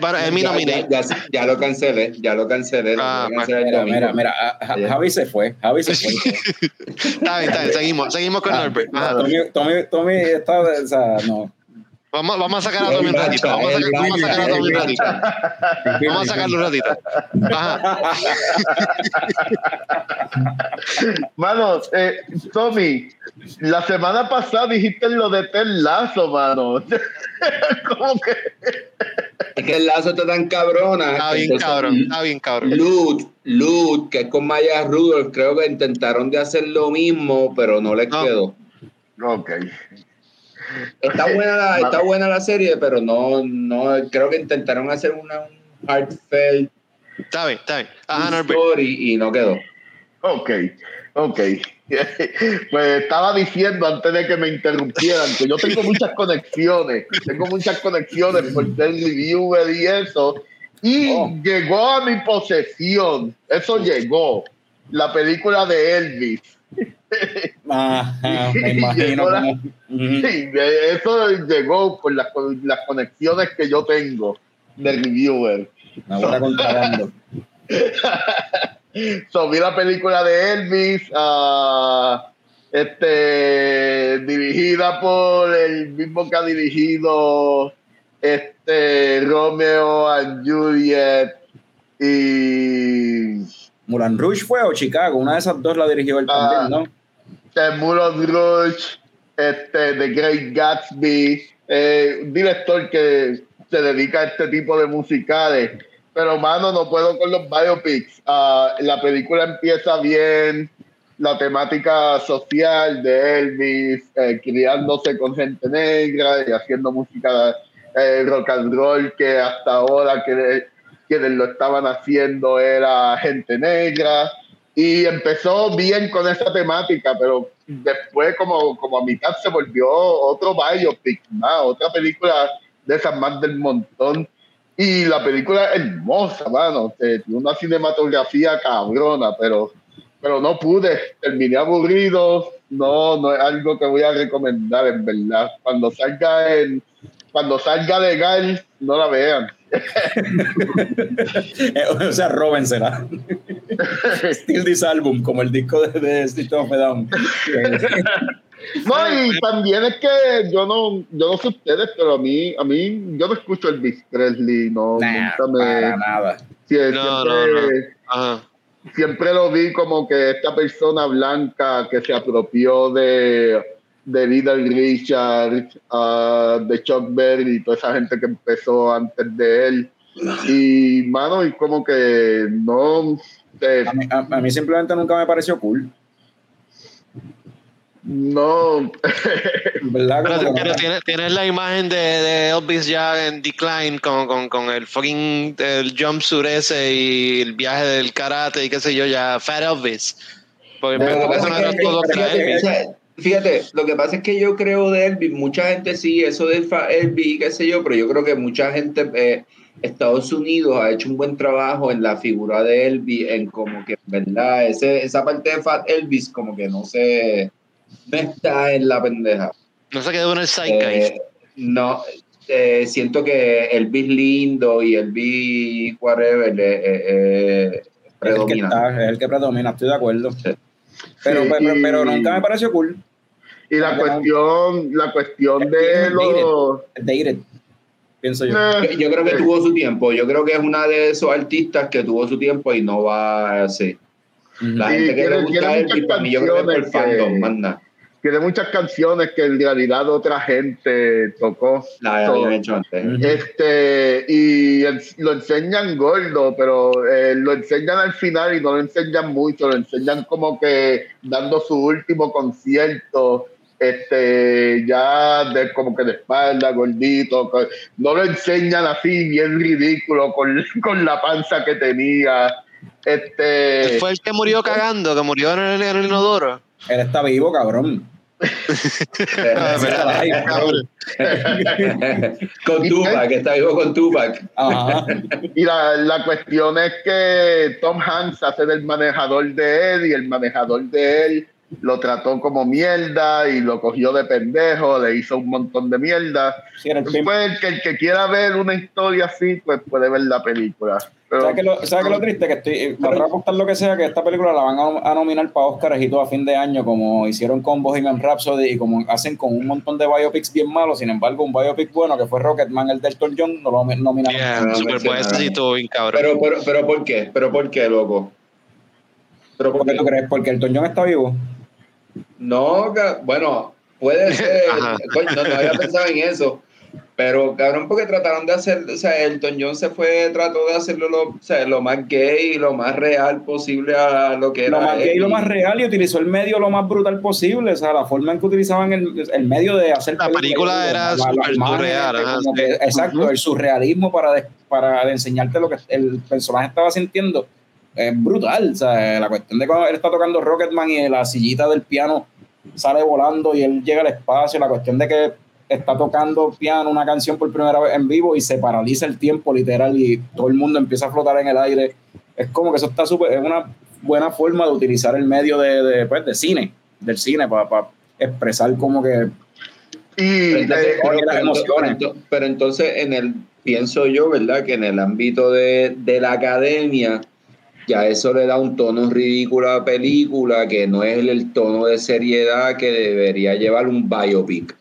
Bueno, Emmy ya, nominee. ya, ya, ya lo cancelé, ya lo cancelé. Ah, Mira, mira, mira. a- a- Javi se fue. Javi se fue. [laughs] Está bien, está bien. Seguimos, seguimos con Norbert. Ajá. Tommy, Tommy, Tommy está. O sea, no. Vamos, vamos a sacar a Tommy un ratito. Vamos a sacar, vamos a sacar a Tommy un ratito. Vamos a sacarlo un ratito. Ajá. [laughs] Mano, eh, Tommy, la semana pasada dijiste lo de Ted Lazo, mano. [laughs] ¿Cómo que? Es que el lazo está tan cabrona. Está bien entonces, cabrón, está bien cabrón. Loot, Loot, que es con Maya Rudolph, creo que intentaron de hacer lo mismo, pero no les No. quedó. Ok. Está buena, la, está buena la serie, pero no, no, creo que intentaron hacer una un heartfelt Está bien, está bien. Ajá, y no quedó. Ok, ok. [laughs] Pues estaba diciendo antes de que me interrumpieran que yo tengo muchas conexiones, tengo muchas conexiones por ser reviewer y eso, y Oh. llegó a mi posesión, eso llegó, la película de Elvis. Ajá, [laughs] me imagino. Llegó la- como- Ujú. Sí, eso llegó por las, con- las conexiones que yo tengo de reviewer. Contrabando. [laughs] So, vi la película de Elvis, ah, este, dirigida por el mismo que ha dirigido este, Romeo and Juliet y Mulan Rouge fue o Chicago, una de esas dos la dirigió él Ah. también, ¿no? The Moulin Rouge, este, The Great Gatsby, eh, un director que se dedica a este tipo de musicales. Pero, mano, no puedo con los biopics. Ah, la película empieza bien, la temática social de Elvis, eh, criándose con gente negra y haciendo música eh, rock and roll, que hasta ahora que, quienes lo estaban haciendo era gente negra y empezó bien con esa temática, pero después como, como a mitad se volvió otro biopic, más, otra película de esas más del montón. Y la película es hermosa, mano, una cinematografía cabrona, pero, pero no pude, terminé aburrido, no, no es algo que voy a recomendar en verdad. Cuando salga en, cuando salga legal, no la vean. [laughs] O sea, róbensela. Still This Album, como el disco de, de System of a Down. [laughs] No, y también es que yo no, yo no sé ustedes, pero a mí, a mí, yo no escucho el Elvis Presley, no, Nah, nunca me. para nada. Sí, No, siempre, no, no. Ajá. siempre lo vi como que esta persona blanca que se apropió de, de Little Richard, ah, de Chuck Berry y toda esa gente que empezó antes de él. Y, mano, y como que no. A mí, a- a mí simplemente nunca me pareció cool. no. [laughs] ¿Verdad? Pero, tienes, tienes la imagen de, de Elvis ya en decline con, con, con el fucking el jumpsuit ese y el viaje del karate y qué sé yo, ya Fat Elvis. Porque Pero lo que eso no era que- todo Elvis. Fíjate, lo que pasa es que yo creo de Elvis, mucha gente sí, eso de Elvis, qué sé yo, pero yo creo que mucha gente, eh, Estados Unidos ha hecho un buen trabajo en la figura de Elvis, en como que, ¿verdad? Ese, esa parte de Fat Elvis como que no se, no está en la pendeja. No se quedó en el zeitgeist. Eh, no, eh, siento que Elvis lindo y Elvis whatever eh, eh, eh, es el, que predomina. está- es el que predomina, estoy de acuerdo. Sí. Pero, Sí, pero, y- pero nunca me pareció cool. Y la cuestión, la cuestión de los. Dated, pienso yo. Eh, Yo creo que tuvo su tiempo. Yo creo que es una de esos artistas que tuvo su tiempo y no va así. La Sí, gente que le gusta Elvis, muchas para mí yo creo que es por fandom, nada. Tiene muchas canciones que en realidad otra gente tocó. La So, hecho antes. Este, y lo enseñan gordo, pero eh, lo enseñan al final y no lo enseñan mucho, lo enseñan como que dando su último concierto, este, ya de como que de espalda, gordito, no lo enseñan así, bien ridículo, con, [laughs] con la panza que tenía. Este, Fue el que murió cagando, que murió en el, en el inodoro. Él está vivo, cabrón. [laughs] Ah, [laughs] [laughs] con ¿Y Tupac, que está vivo con Tupac. Ajá. Y la, la cuestión es que Tom Hanks hace del manejador de él y el manejador de él lo trató como mierda y lo cogió de pendejo, le hizo un montón de mierda. Sí, pimp. Pues el que, el que quiera ver una historia así, pues puede ver la película. Pero, ¿Sabes qué lo, ¿sabes qué lo triste? Que estoy, para apostar lo que sea, que esta película la van a, a nominar para Oscar y todo a fin de año, como hicieron con Bohemian Rhapsody y como hacen con un montón de biopics bien malos. Sin embargo, un biopic bueno que fue Rocketman, el del Elton John, no lo nominaron. Yeah, no super pues sí, bien cabrón. Pero, pero, pero ¿por qué? ¿Pero por qué, loco? ¿Pero por ¿Por qué tú crees? Porque Elton John está vivo. No, bueno, puede [laughs] ser. No, no había pensado en eso. Pero, cabrón, porque trataron de hacer, o sea, Elton John se fue, trató de hacerlo lo, o sea, lo más gay y lo más real posible a lo que era. Lo más gay, él. lo más real y utilizó el medio lo más brutal posible. O sea, la forma en que utilizaban el, el medio de hacer La película era súper surreal, ajá, sí. que- exacto, Ujú. el surrealismo para, de- para enseñarte lo que el personaje estaba sintiendo. Es brutal. O sea, la cuestión de cuando él está tocando Rocketman y la sillita del piano sale volando y él llega al espacio. La cuestión de que está tocando piano una canción por primera vez en vivo y se paraliza el tiempo literal y todo el mundo empieza a flotar en el aire. Es como que eso está súper, es una buena forma de utilizar el medio de, de, pues, de cine, del cine, para expresar como que y Pero entonces, eh, pero- las pero- emociones. pero- pero entonces, en el, pienso yo, ¿verdad? Que en el ámbito de, de la academia, ya eso le da un tono ridículo a la película, que no es el, el tono de seriedad que debería llevar un biopic.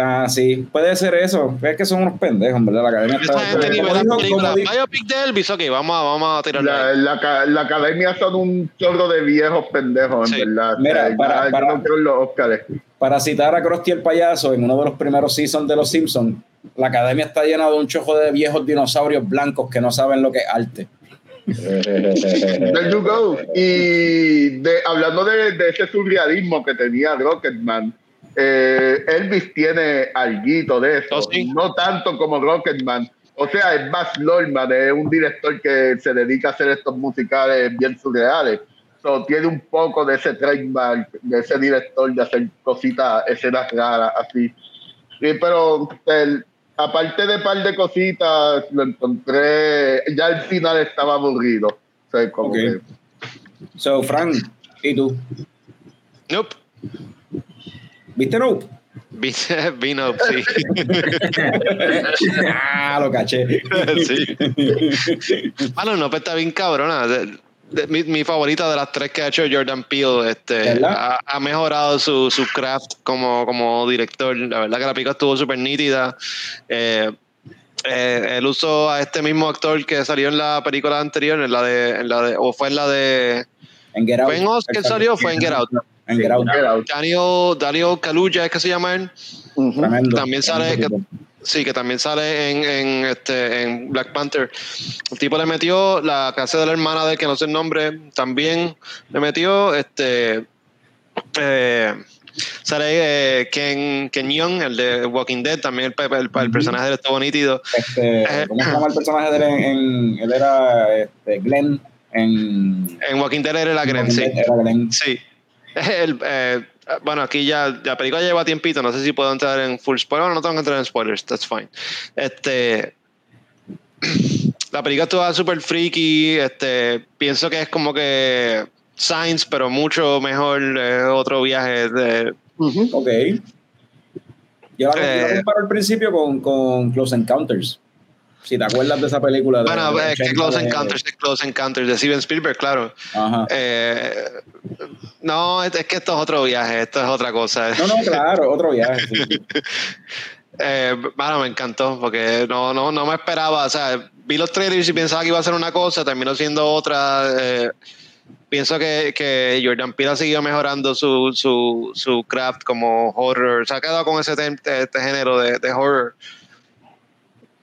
Ah, sí, puede ser eso. Es que son unos pendejos, ¿verdad? La academia está. Esa gente ni ve como las dijo- películas. como di- Biopic de Elvis, ok, vamos a, vamos a tirarlo la, academia son un chorro de viejos pendejos, en verdad. Mira, para- ya- yo para- no creo en los Óscares. Para citar a Krusty el payaso en uno de los primeros seasons de Los Simpsons, la academia está llena de un chojo de viejos dinosaurios blancos que no saben lo que es arte. There you go. Y de, hablando de, de ese surrealismo que tenía Rocketman, eh, Elvis tiene alguito de eso, Oh, sí. no tanto como Rocketman. O sea, es Baz Luhrmann, es un director que se dedica a hacer estos musicales bien surreales. So, tiene un poco de ese trademark, de ese director de hacer cositas, escenas raras, así. Sí, pero el- aparte de par de cositas, lo encontré, ya al final estaba aburrido. O sea, como Ok. que- So, Frank, ¿y tú? Nope. ¿Viste Nope? Vino, vino, [laughs] sí. ah, lo caché. sí. Bueno, no, pues está bien cabrona. mi, mi favorita de las tres que ha hecho Jordan Peele. Este, ha, ha mejorado su, su craft como, como director. La verdad que la película estuvo súper nítida. Eh, eh, él usó a este mismo actor que salió en la película anterior, en la de, en la de o fue en la de. En Get Out. ¿Fue en Oz que salió fue en Get Out? En Get Out. Get Out. Daniel, Daniel Kaluuya es que se llama él. También sale- Sí, que también sale en, en, este, en Black Panther. El tipo le metió la casa de la hermana de él, que no sé el nombre, también le metió este eh, sale eh, Ken, Ken Young, el de Walking Dead, también el, el, el personaje de él estuvo nítido. Este, ¿Cómo se llama el personaje de él? En, en- él era este, Glenn en. En Walking Dead era la Gren, sí. Era Glenn. Sí. [laughs] El, eh, bueno, aquí ya la película lleva tiempito, no sé si puedo entrar en full spoiler, Bueno, no tengo que entrar en spoilers, that's fine. Este [clears throat] la película estuvo súper freaky, este pienso que es como que Science, pero mucho mejor eh, otro viaje de Ujú. Ok. Yo la Eh. comparo al principio con, con Close Encounters. Si te acuerdas de esa película. de- bueno, de es que 80 Close Encounters, es Close Encounters de Steven Spielberg, claro. Ajá. Eh, no, es que esto es otro viaje, esto es otra cosa. No, no, claro, otro viaje. sí, sí. [laughs] Eh, bueno, me encantó porque no, no, no me esperaba. O sea, vi los trailers y pensaba que iba a ser una cosa, terminó siendo otra. eh, pienso que, que Jordan Peele ha seguido mejorando su, su, su craft como horror. Se ha quedado con ese este género de, de horror.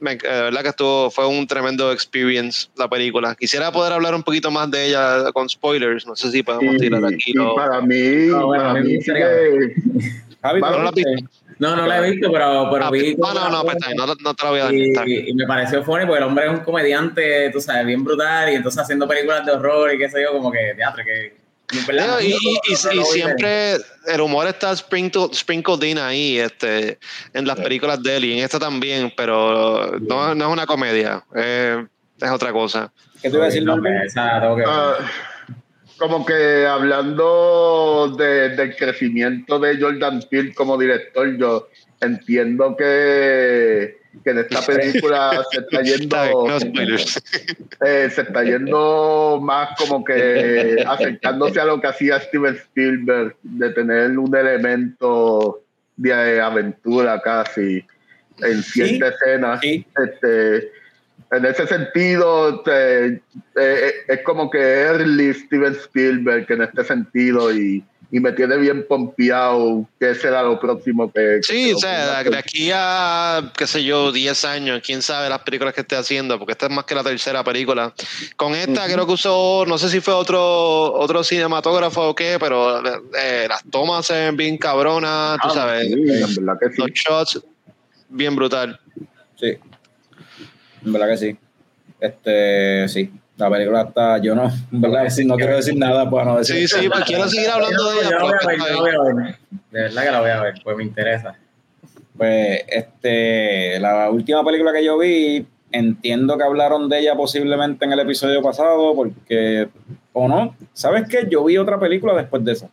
Me, eh, de verdad que estuvo, fue un tremendo experience la película. Quisiera poder hablar un poquito más de ella con spoilers. No sé si podemos tirar aquí. y lo- para mí, No, bueno, para mí me mí gustaría- sigue- Javi, Bueno, ¿tú no la? No, no la he visto, pero, pero Ah, vi. no, no, no, pues, no, no te la voy a dar. y me pareció funny porque el hombre es un comediante, tú sabes, bien brutal y entonces haciendo películas de horror y qué sé yo, como que teatro, que... en verdad, No, y, siempre el humor está sprinkled, sprinkled in ahí este, en las películas de él y en esta también, pero no, no es una comedia, eh, es otra cosa. ¿Qué te iba a decir, No. Ah, como que hablando de- del crecimiento de Jordan Peele como director, yo entiendo que, que en esta película se está [laughs] yendo no [laughs] eh, se está yendo más como que acercándose a lo que hacía Steven Spielberg, de tener un elemento de aventura casi en ciertas escenas. Sí. Este, en ese sentido, este, eh, es como que early Steven Spielberg en este sentido y, y me tiene bien pompeado que será lo próximo que... Sí, o sea, de, aquí a, qué sé yo, 10 años, quién sabe las películas que esté haciendo, porque esta es más que la tercera película. Con esta creo que usó, no sé si fue otro otro cinematógrafo o qué, pero eh, las tomas se ven bien cabronas, tú Ah, sabes, sí, en verdad que sí. los shots bien brutal. Sí. En verdad que sí. Este, sí. La película está. Yo no, en verdad, sí, no quiero decir nada para no decir. Sí, sí, pues quiero seguir hablando de Yo ella. la voy a pero ver, está yo la bien. voy a ver. De verdad que la voy a ver, pues me interesa. Pues, este, la última película que yo vi, entiendo que hablaron de ella posiblemente en el episodio pasado, porque, o no, ¿sabes qué? Yo vi otra película después de esa.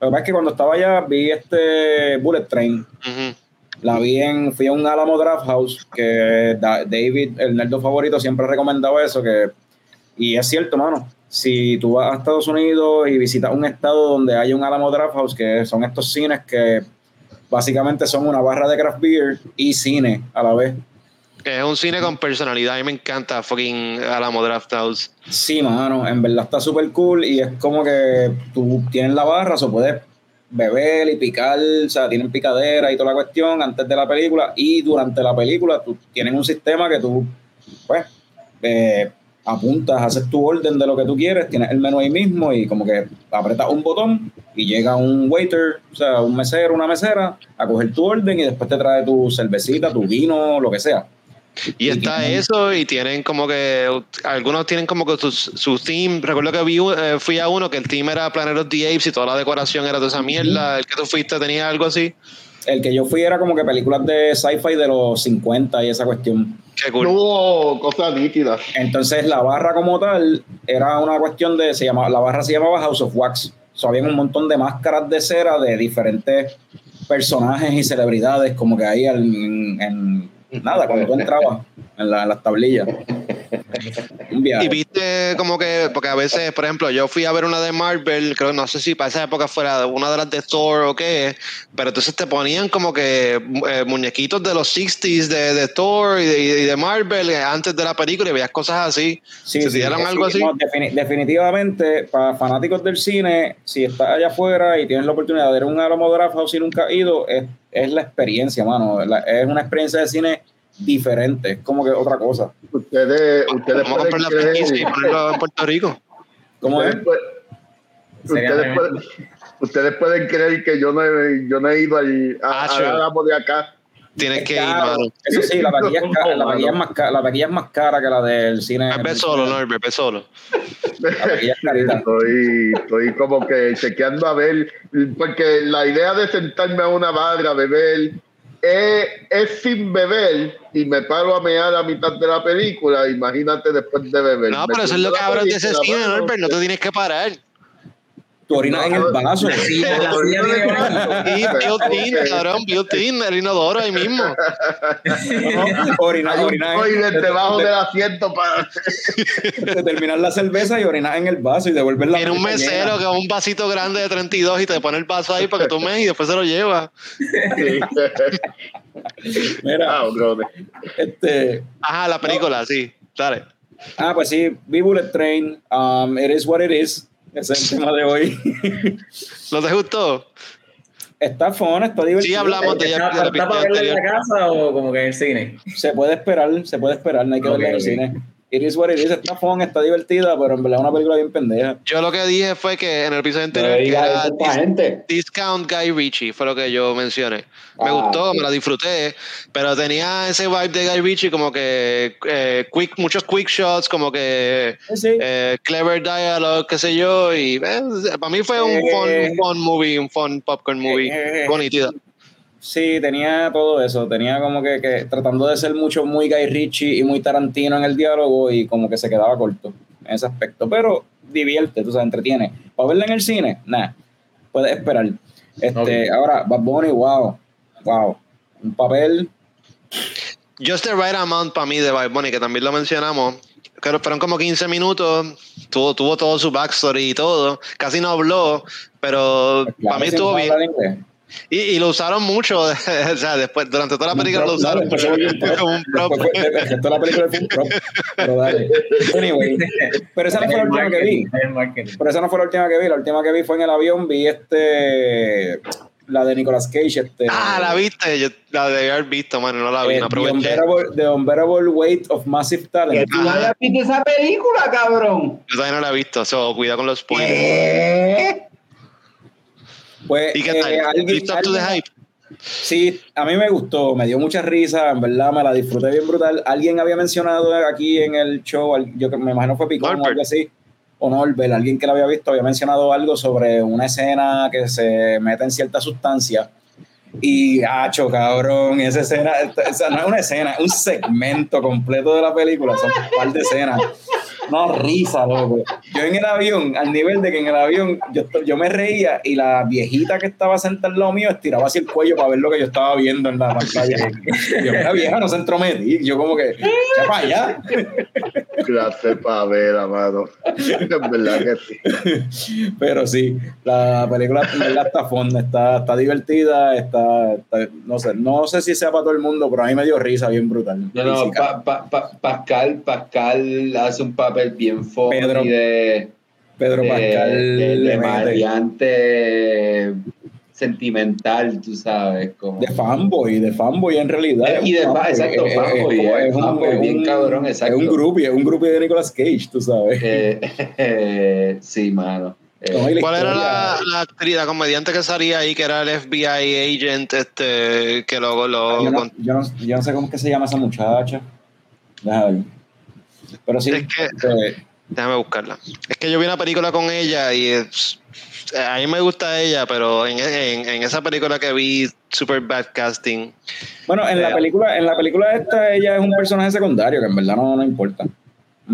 Lo que pasa es que cuando estaba allá vi este Bullet Train, Ujú. La vi en, fui a un Alamo Draft House, que Da- David, el nerdo favorito, siempre ha recomendado eso, que, y es cierto, mano, si tú vas a Estados Unidos y visitas un estado donde hay un Alamo Draft House, que son estos cines que básicamente son una barra de craft beer y cine a la vez. Que es un cine con personalidad. A mí me encanta fucking Alamo Draft House. Sí, mano, en verdad está súper cool y es como que tú tienes la barra, o puedes beber y picar, o sea, tienen picadera y toda la cuestión antes de la película y durante la película tú tienen un sistema que tú, pues, eh, apuntas, haces tu orden de lo que tú quieres, tienes el menú ahí mismo y como que apretas un botón y llega un waiter, o sea, un mesero, una mesera, a coger tu orden y después te trae tu cervecita, tu vino, lo que sea. Y está eso, y tienen como que. Algunos tienen como que su, su theme. Recuerdo que vi, eh, fui a uno que el theme era Planet of the Apes y toda la decoración era de esa mierda. El que tú fuiste tenía algo así. El que yo fui era como que películas de sci-fi de los 50 y esa cuestión. Qué cool. No hubo cosas nítidas. Entonces la barra como tal era una cuestión de, se llamaba, la barra se llamaba House of Wax. So, había un montón de máscaras de cera de diferentes personajes y celebridades como que ahí en, en- nada, cuando tú entrabas en, la- en las tablillas. Y viste, como que, porque a veces, por ejemplo, yo fui a ver una de Marvel, creo, no sé si para esa época fuera una de las de Thor o qué, pero entonces te ponían como que eh, muñequitos de los 60s de, de Thor y de, y de Marvel antes de la película y veías cosas así. Sí, ¿Se sí, dieron sí, algo así? no, definitivamente, para fanáticos del cine, si estás allá afuera y tienes la oportunidad de ver un alomógrafo si nunca has ido, es, es la experiencia, mano. La- es una experiencia de cine diferente, es como que otra cosa. Ustedes, ustedes Vamos a comprar pueden la creer, franquicia y ponerlo en Puerto Rico. ¿Cómo es? ustedes, pu- Sería ustedes pueden, ustedes pueden creer que yo no he, yo no he ido al, a, Ah, a sure. Álamo de acá. Tienes que ir, mano. Eso sí, la taquilla, es cara, la, taquilla es más cara, la taquilla es más cara que la del cine. Ve solo, no, ve solo. La es. Estoy, estoy como que chequeando a ver, porque la idea de sentarme a una barra a beber es, es sin beber y me paro a mear a mitad de la película. Imagínate después de beber. No, Me pero eso es lo cabrón de ese cine. Norbert, no te tienes que parar. Tú orinas en el vaso. [laughs] La la. Y built-in, cabrón, built-in, el inodoro ahí mismo. Orinar, orinar en- debajo de, del asiento para. de terminar la cerveza y orinar en el vaso y devolverla. Tiene un mesero que un vasito grande de 32 y te pone el vaso ahí para que tomes y después se lo lleva. [laughs] Mira, Ah, brother. este, Ajá, la película, sí. Dale. ah, pues sí, vi Bullet Train. Um, it is what it is. Ese es el tema de hoy. ¿No te gustó? está fun, está divertido. Sí, hablamos de ella. ¿Está, de la está para verla en la casa o como que en el cine? Se puede esperar, se puede esperar, no hay que Ok, verla en el cine. It is what it is, está fun, está divertida, pero en verdad es una película bien pendeja. Yo lo que dije fue que en el episodio anterior que era pa' gente. Discount Guy Ritchie, fue lo que yo mencioné. Me Ah, gustó, sí. me la disfruté, pero tenía ese vibe de Guy Ritchie como que eh, quick, muchos quick shots, como que Sí, eh, clever dialogue, qué sé yo, y eh, para mí fue un Eh. fun, un fun movie, un fun popcorn movie, Eh. Sí, tenía todo eso, tenía como que, que tratando de ser mucho muy Guy Ritchie y muy Tarantino en el diálogo y como que se quedaba corto en ese aspecto, pero divierte, tú sabes, entretiene. ¿Para verla en el cine? Nada, puedes esperar. Este, Ahora, Bad Bunny, wow, wow, un papel, Just the right amount para mí de Bad Bunny, que también lo mencionamos. Pero fueron como 15 minutos, tuvo, tuvo todo su backstory y todo. Casi no habló, pero pues, para mí estuvo bien. Y, y lo usaron mucho, [laughs] o sea, después, durante toda la película lo usaron prop. como un prop. [laughs] De la película fue un prop, pero dale. Anyway, pero esa no fue la última que vi. Pero esa no fue la última que vi. La última que vi fue en el avión. Vi este. La de Nicolas Cage. Este, Ah, la viste, yo la debí haber visto, mano, no la vi, eh, no the, aproveché. unbearable, The Unbearable Weight of Massive Talent. tú no hayas visto esa película, cabrón. Yo todavía no la he visto, so, cuidado con los spoilers. ¿Qué? Pues, ¿Y qué eh, tal? alguien- ¿Listo up to the hype? Sí, a mí me gustó, me dio mucha risa, en verdad me la disfruté bien brutal. Alguien había mencionado aquí en el show, yo me imagino fue Picón o algo así, o Norbert, alguien que la había visto, había mencionado algo sobre una escena que se mete en cierta sustancia. Y, hacho, cabrón, esa escena, no es una escena, es un segmento completo de la película, son un par de escenas. Una risa, loco. Yo en el avión, al nivel de que en el avión yo, yo me reía y la viejita que estaba sentada al lado mío estiraba así el cuello para ver lo que yo estaba viendo en la pantalla. Yo, la vieja no se entrometí. Yo como que, ya para allá. Clase pavera, mano. Es verdad que sí. Pero sí, la película en verdad está fonda, está, está divertida, está, está- no sé, no sé si sea para todo el mundo, pero a mí me dio risa bien brutal. No, no. Pa- Pa- Pa- Pascal, Pascal hace un papel bien funny Pedro de, Pedro de, Pascal de- de le mete. maleante sentimental, tú sabes, como de fanboy, de fanboy en realidad. Eh, y de Es un fa- exacto, es- fanboy, es eh, es un- fanboy, es bien un- cabrón, exacto. Es un groupie, es un groupie de Nicolas Cage, tú sabes. Eh, eh, [laughs] sí, mano. Eh, ¿Cuál era la, la actriz, la comediante que salía ahí, que era el FBI agent, este, que lo, lo yo, no, yo, no, yo no sé cómo es que se llama esa muchacha. Déjame ver. Pero sí, Es que- este, Déjame buscarla. Es que yo vi una película con ella y es- a mí me gusta ella, pero en, en- en esa película que vi, super bad casting. bueno, en la Eh, película, en la película esta ella es un personaje secundario que en verdad no, no importa.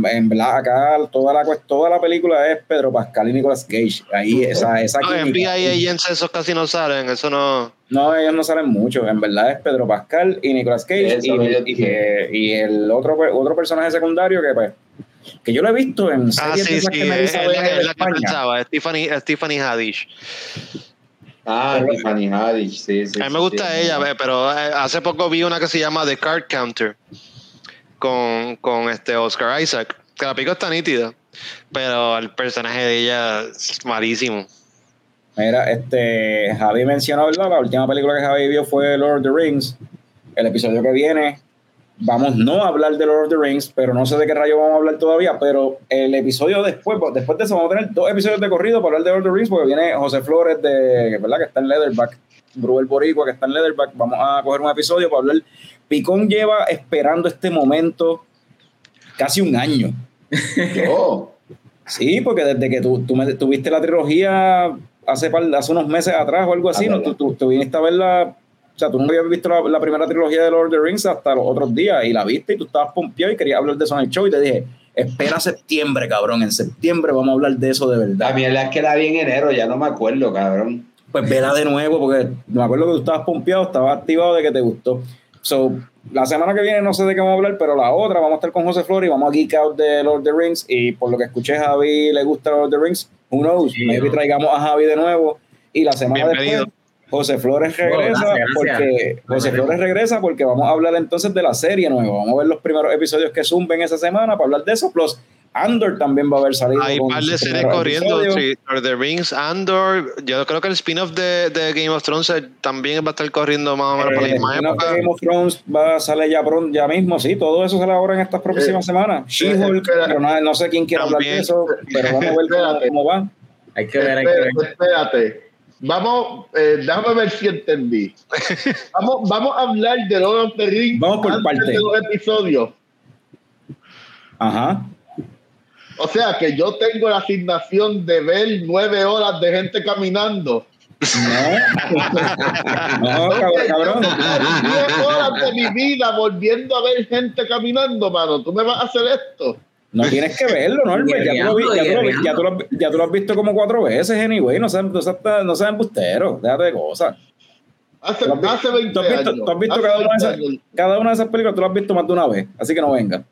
En verdad, acá toda la, toda la película es Pedro Pascal y Nicolas Cage. Ahí, esa, esa No, química. FBI agents esos casi no salen, eso no... No, ellos no salen mucho. En verdad es Pedro Pascal y Nicolas Cage y, el otro, otro personaje secundario que pues que yo lo he visto en Ah, series de sí, sí, que es la, la que España. pensaba, Stephanie, Stephanie Haddish. Ah, Tiffany Haddish, sí, sí. A mí me gusta sí, ella, sí. ve, pero eh, hace poco vi una que se llama The Card Counter con, con este Oscar Isaac, que la pico está nítida, pero el personaje de ella es malísimo. Mira, este, Javi mencionó, ¿verdad? La última película que Javi vio fue Lord of the Rings. El episodio que viene, vamos no a hablar de Lord of the Rings, pero no sé de qué rayo vamos a hablar todavía, pero el episodio después, después de eso vamos a tener dos episodios de corrido para hablar de Lord of the Rings, porque viene José Flores, de, ¿verdad? Que está en Leatherback, Bruel Boricua, que está en Leatherback. Vamos a coger un episodio para hablar. Picón lleva esperando este momento casi un año. [laughs] Oh, Sí, porque desde que tú, tú me- tuviste la trilogía hace, par- hace unos meses atrás o algo así, Ah, ¿no? Tú, tú, tú viniste a ver la... O sea, tú no habías visto la, la primera trilogía de Lord of the Rings hasta los otros días y la viste y tú estabas pompeado y querías hablar de eso en el show y te dije, espera septiembre, cabrón, en septiembre vamos a hablar de eso de la verdad. mierda es que la vi en enero, ya no me acuerdo, cabrón. Pues vela de nuevo porque me acuerdo que tú estabas pompeado, estabas activado de que te gustó. So, la semana que viene no sé de qué vamos a hablar, pero la otra vamos a estar con José Flores y vamos a geek out de Lord of the Rings. Y por lo que escuché, Javi le gusta Lord of the Rings. Who knows? Sí, Maybe ¿no? traigamos a Javi de nuevo. Y la semana Bienvenido. después, José Flores regresa gracias. porque José Flores regresa porque vamos a hablar entonces de la serie nueva. Vamos a ver los primeros episodios que zumben esa semana para hablar de eso. Plus, Andor también va a haber salido. Hay un par de series corriendo, Lord of the Rings, Andor, yo creo que el spin-off de, de Game of Thrones eh, también va a estar corriendo más o menos por la Eh, misma época. Game of Thrones va a salir ya pronto, ya mismo, sí, todo eso sale ahora en estas próximas Eh, semanas. She-Hulk, espera. pero no, no sé quién quiere hablar de eso, pero vamos a ver cómo, va. Hay que ver, hay que ver. Espérate. Vamos, eh, déjame ver si entendí. [laughs] Vamos, vamos a hablar de Lord of the Rings Vamos por parte. de los episodios. Ajá. O sea que yo tengo la asignación de ver nueve horas de gente caminando. No, [laughs] no cabrón, diez horas de mi vida volviendo a ver gente caminando, mano. ¿Tú me vas a hacer esto? No tienes que verlo, ¿no? Ya tú, lo, vi- ya, tú lo, vi- ya, tú lo, ya tú lo has visto como cuatro veces, anyway. No sean, no sean, no sean embusteros, déjate de cosas. Hace, ¿Tú has vi- hace 20 tú has visto- años. tú has visto cada una de 20 esas- años. Cada una de esas películas tú las has visto más de una vez, así que no venga.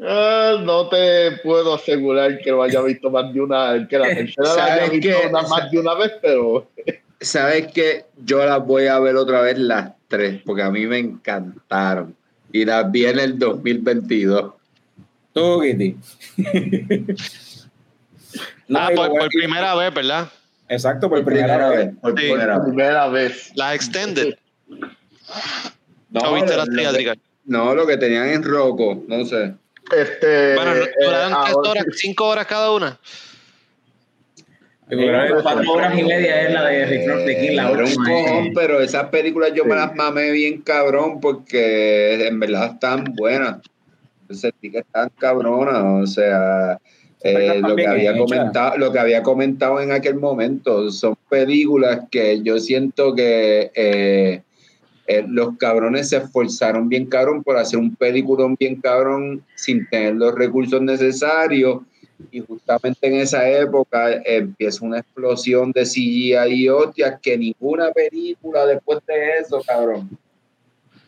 Ah, no te puedo asegurar que lo haya visto más de una, que la tercera la haya ¿Sabes visto una- más de una vez, pero [laughs] ¿Sabes qué? Yo las voy a ver otra vez las tres, porque a mí me encantaron. Y las vi en el 2022. Tú, Kitty. [laughs] No, Ah, por, por primera vez, ¿verdad? Exacto, por primera vez. Por Sí. primera vez. primera vez. La extended. [laughs] No, ¿O viste las que- teatricas? no, lo que tenían en Rocco, no sé. Este, Bueno, eh, duraron tres horas, cinco horas cada una. Yo que cuatro horas y media es la de Return of the King, la última. cojón, eh. pero esas películas yo me las mamé bien cabrón porque en verdad están buenas. Sentí que están cabronas, o sea, eh, lo, que había comentado, lo que había comentado en aquel momento son películas que yo siento que eh, eh, los cabrones se esforzaron bien cabrón por hacer un peliculón bien cabrón sin tener los recursos necesarios y justamente en esa época empieza una explosión de CGI y hostias que ninguna película después de eso, cabrón.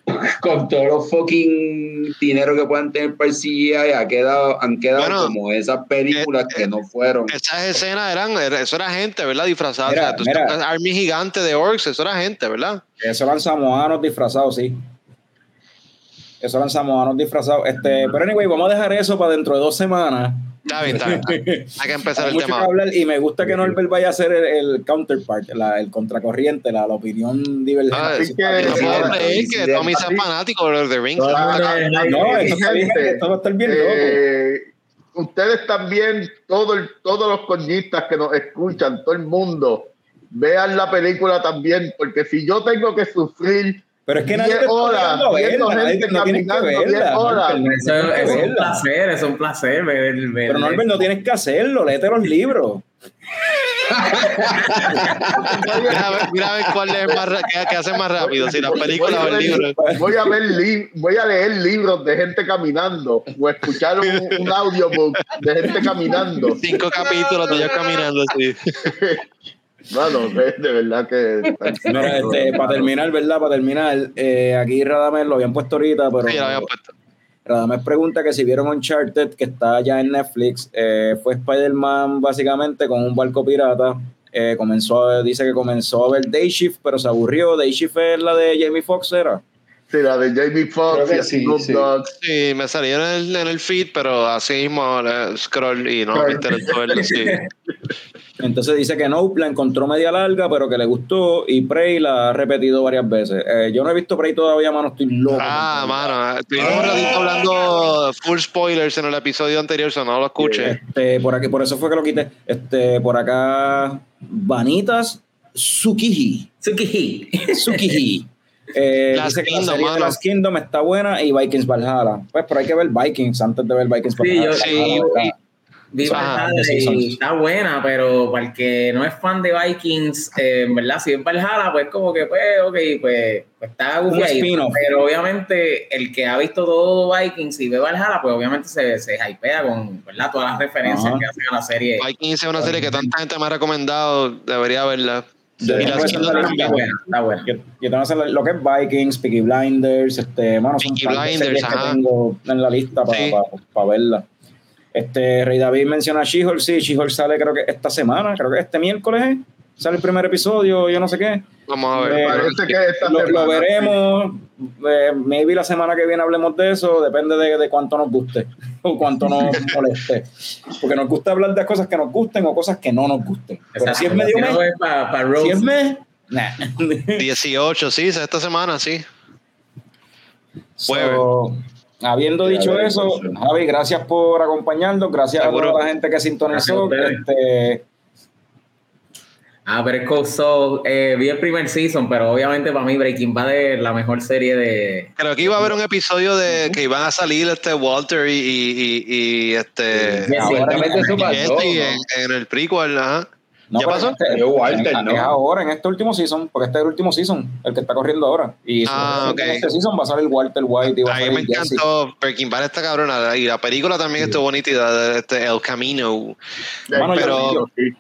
[laughs] Con todos los fucking dinero que puedan tener para el CGI, ha quedado, han quedado Bueno, como esas películas eh, que no fueron. Esas escenas eran, era- eso era gente, ¿verdad? Disfrazada. Mira, o sea, tú mira. sabes, Army gigante de orcs, eso era gente, ¿verdad? Eso eran samoanos disfrazados, sí. Eso eran samoanos disfrazados. Este, pero anyway, vamos a dejar eso para dentro de dos semanas. Está bien, está bien. Hay que empezar Hay el mucho que tema. hablar y me gusta que Norbert vaya a ser el, el counterpart, la- el contracorriente, la, la opinión divergente. Ah, Así que- No que sí, Tommy sea fanático de Lord of the Rings. Es no, esto, está bien, gente, esto va a estar bien loco. Eh, ustedes también, todo el- todos los coñistas que nos escuchan, todo el mundo, vean la película también, porque si yo tengo que sufrir Pero es que nadie te 10 está verla, nadie- no tienes que caminando 10 verla. horas. Norbert, no Eso, que eso es un placer, es un placer ver, ver Pero Norbert, no tienes que hacerlo, léete los libros. Mira a ver, mira a ver cuál es más, qué hace más rápido, si las películas o voy, a el libro. voy a ver li- voy a leer libros de gente caminando o escuchar un, un audiobook de gente caminando. Cinco capítulos de ellos caminando así. [laughs] Bueno, de, [laughs] de verdad que [laughs] Mira, este, para terminar, ¿verdad? Para terminar, eh, aquí Radamel lo habían puesto ahorita, pero Sí, lo había puesto. Radamés pregunta que si vieron Uncharted, que está ya en Netflix. Eh, fue Spider-Man básicamente con un barco pirata. Eh, comenzó, a- dice que comenzó a ver Day Shift, pero se aburrió. Day Shift es la de Jamie Foxx, ¿era? Sí, la de Jamie Foxx y sí, Snoop sí. Dogg. Sí, me salió en el, en el feed, pero así mismo eh, scroll y no me interesó verlo. Sí. Entonces dice que Nope la encontró media larga, pero que le gustó. Y Prey la ha repetido varias veces. Eh, yo no he visto Prey todavía, mano. Estoy loco. Ah, mano, estuvimos un ratito hablando full spoilers en el episodio anterior, so no lo escuché. Este, por aquí, por eso fue que lo quité. Este, por acá, Vanitas Tsukiji. Tsukiji. Tsukiji. Eh, Last dice que la serie de mano. Last Kingdom está buena y Vikings Valhalla. Pues, pero hay que ver Vikings antes de ver Vikings Sí, Valhalla. yo- sí, Valhalla, Vi Valhalla sí, y está buena, pero para el que no es fan de Vikings, eh, en verdad, si es Valhalla, pues como que, pues, ok, pues, pues está Un. Pero obviamente, el que ha visto todo Vikings y ve Valhalla, pues obviamente se, se hypea con, ¿verdad? Todas las referencias Ajá. que hacen a la serie. Vikings es una serie que tanta gente me ha recomendado, debería verla. Sí, y la pues, Kingdom está también. Está buena, está buena. Yo, yo tengo que hacer lo que es Vikings, Peaky Blinders, este, mano, son Blinders, que tengo en la lista para Sí. verla. Este, Rey David menciona She-Hulk, sí, She-Hulk sale creo que esta semana, creo que este miércoles ¿eh? Sale el primer episodio, yo no sé qué. Vamos a ver. Eh, Parece que esta Lo, lo veremos, eh, maybe la semana que viene hablemos de eso, depende de, de cuánto nos guste [laughs] o cuánto nos [laughs] moleste. Porque nos gusta hablar de cosas que nos gusten o cosas que no nos gusten. Pero si es medio mes, para pa si Rose. es mes, nah. [laughs] 18, sí, esta semana, sí. Jueves. So, habiendo dicho eso, Javi, gracias por acompañarnos, gracias Seguro. a toda la gente que sintonizó. Este, Ah, pero es Cold Soul, eh, vi el primer season, pero obviamente para mí Breaking Bad es la mejor serie de... Creo que iba a haber un episodio de que iban a salir este Walter y, y, y, y este Sí, ahora Supuestamente eso pasó, ¿no? en, en el prequel, ajá. no, ¿Ya pasó? este- Walter, en- ¿no? Es ahora, en este último season, porque este es el último season, el que está corriendo ahora. Y Ah, en ok. este season va a salir Walter White y va a A mí me Jesse. encantó Breaking Bad esta cabrona y la película también estuvo bonita de este El Camino, yo- pero- yo sí.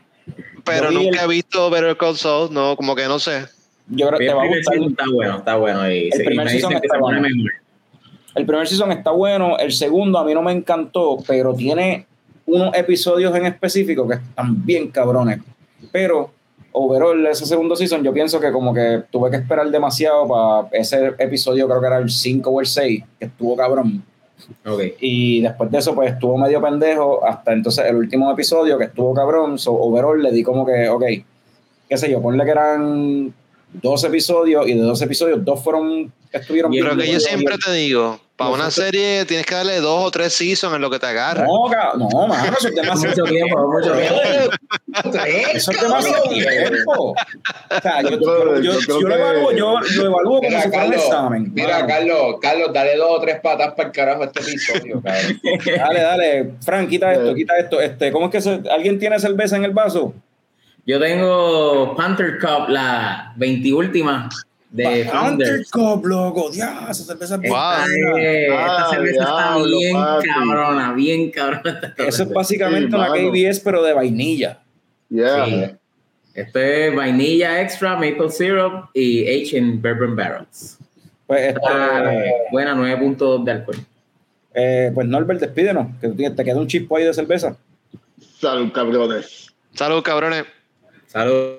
Pero nunca el- he visto Better Call Saul, no, como que no sé. Yo creo que Vi te el va a primer gustar. season está bueno, está bueno. Y, El primer me season está bueno. El primer season está bueno, el segundo a mí no me encantó, pero tiene unos episodios en específico que están bien cabrones. Pero overall, ese segundo season, yo pienso que como que tuve que esperar demasiado para ese episodio, creo que era el 5 o el 6, que estuvo cabrón. Ok. Y después de eso, pues estuvo medio pendejo hasta entonces el último episodio que estuvo cabrón. So, overall le di como que, ok, qué sé yo, ponle que eran dos episodios y de dos episodios, dos fueron, estuvieron Y Pero bien que yo siempre te digo, para una serie tienes que darle dos o tres seasons en lo que te agarra. No, no, mano, eso es demasiado Mucho tiempo, mucho tiempo. Eso es demasiado tiempo. O sea, yo, lo evalúo, yo lo evalúo como Mira, si fuera un Carlos, examen. mira. Carlos, Carlos, dale dos o tres patas para el carajo a este episodio, cabrón. [laughs] Dale, dale, Frank, quita esto, quita esto. Este, ¿Cómo es que se- alguien tiene cerveza en el vaso? Yo tengo Panther Cup, la 20 última de Hunter. Cup, loco, Dios, esa cerveza es bien Wow. Esta, esta Ah, cerveza está diablo, bien papi. cabrona, bien cabrona. esta Eso es básicamente Sí, una mano. KBS, pero de vainilla. Yeah. Sí. Esto es vainilla extra, maple syrup y H en bourbon barrels. Pues, este, Está buena, 9 puntos de alcohol. eh, pues Norbert, despídenos, que te te queda un chispo ahí de cerveza. Salud, cabrones. Salud, cabrones. Salud.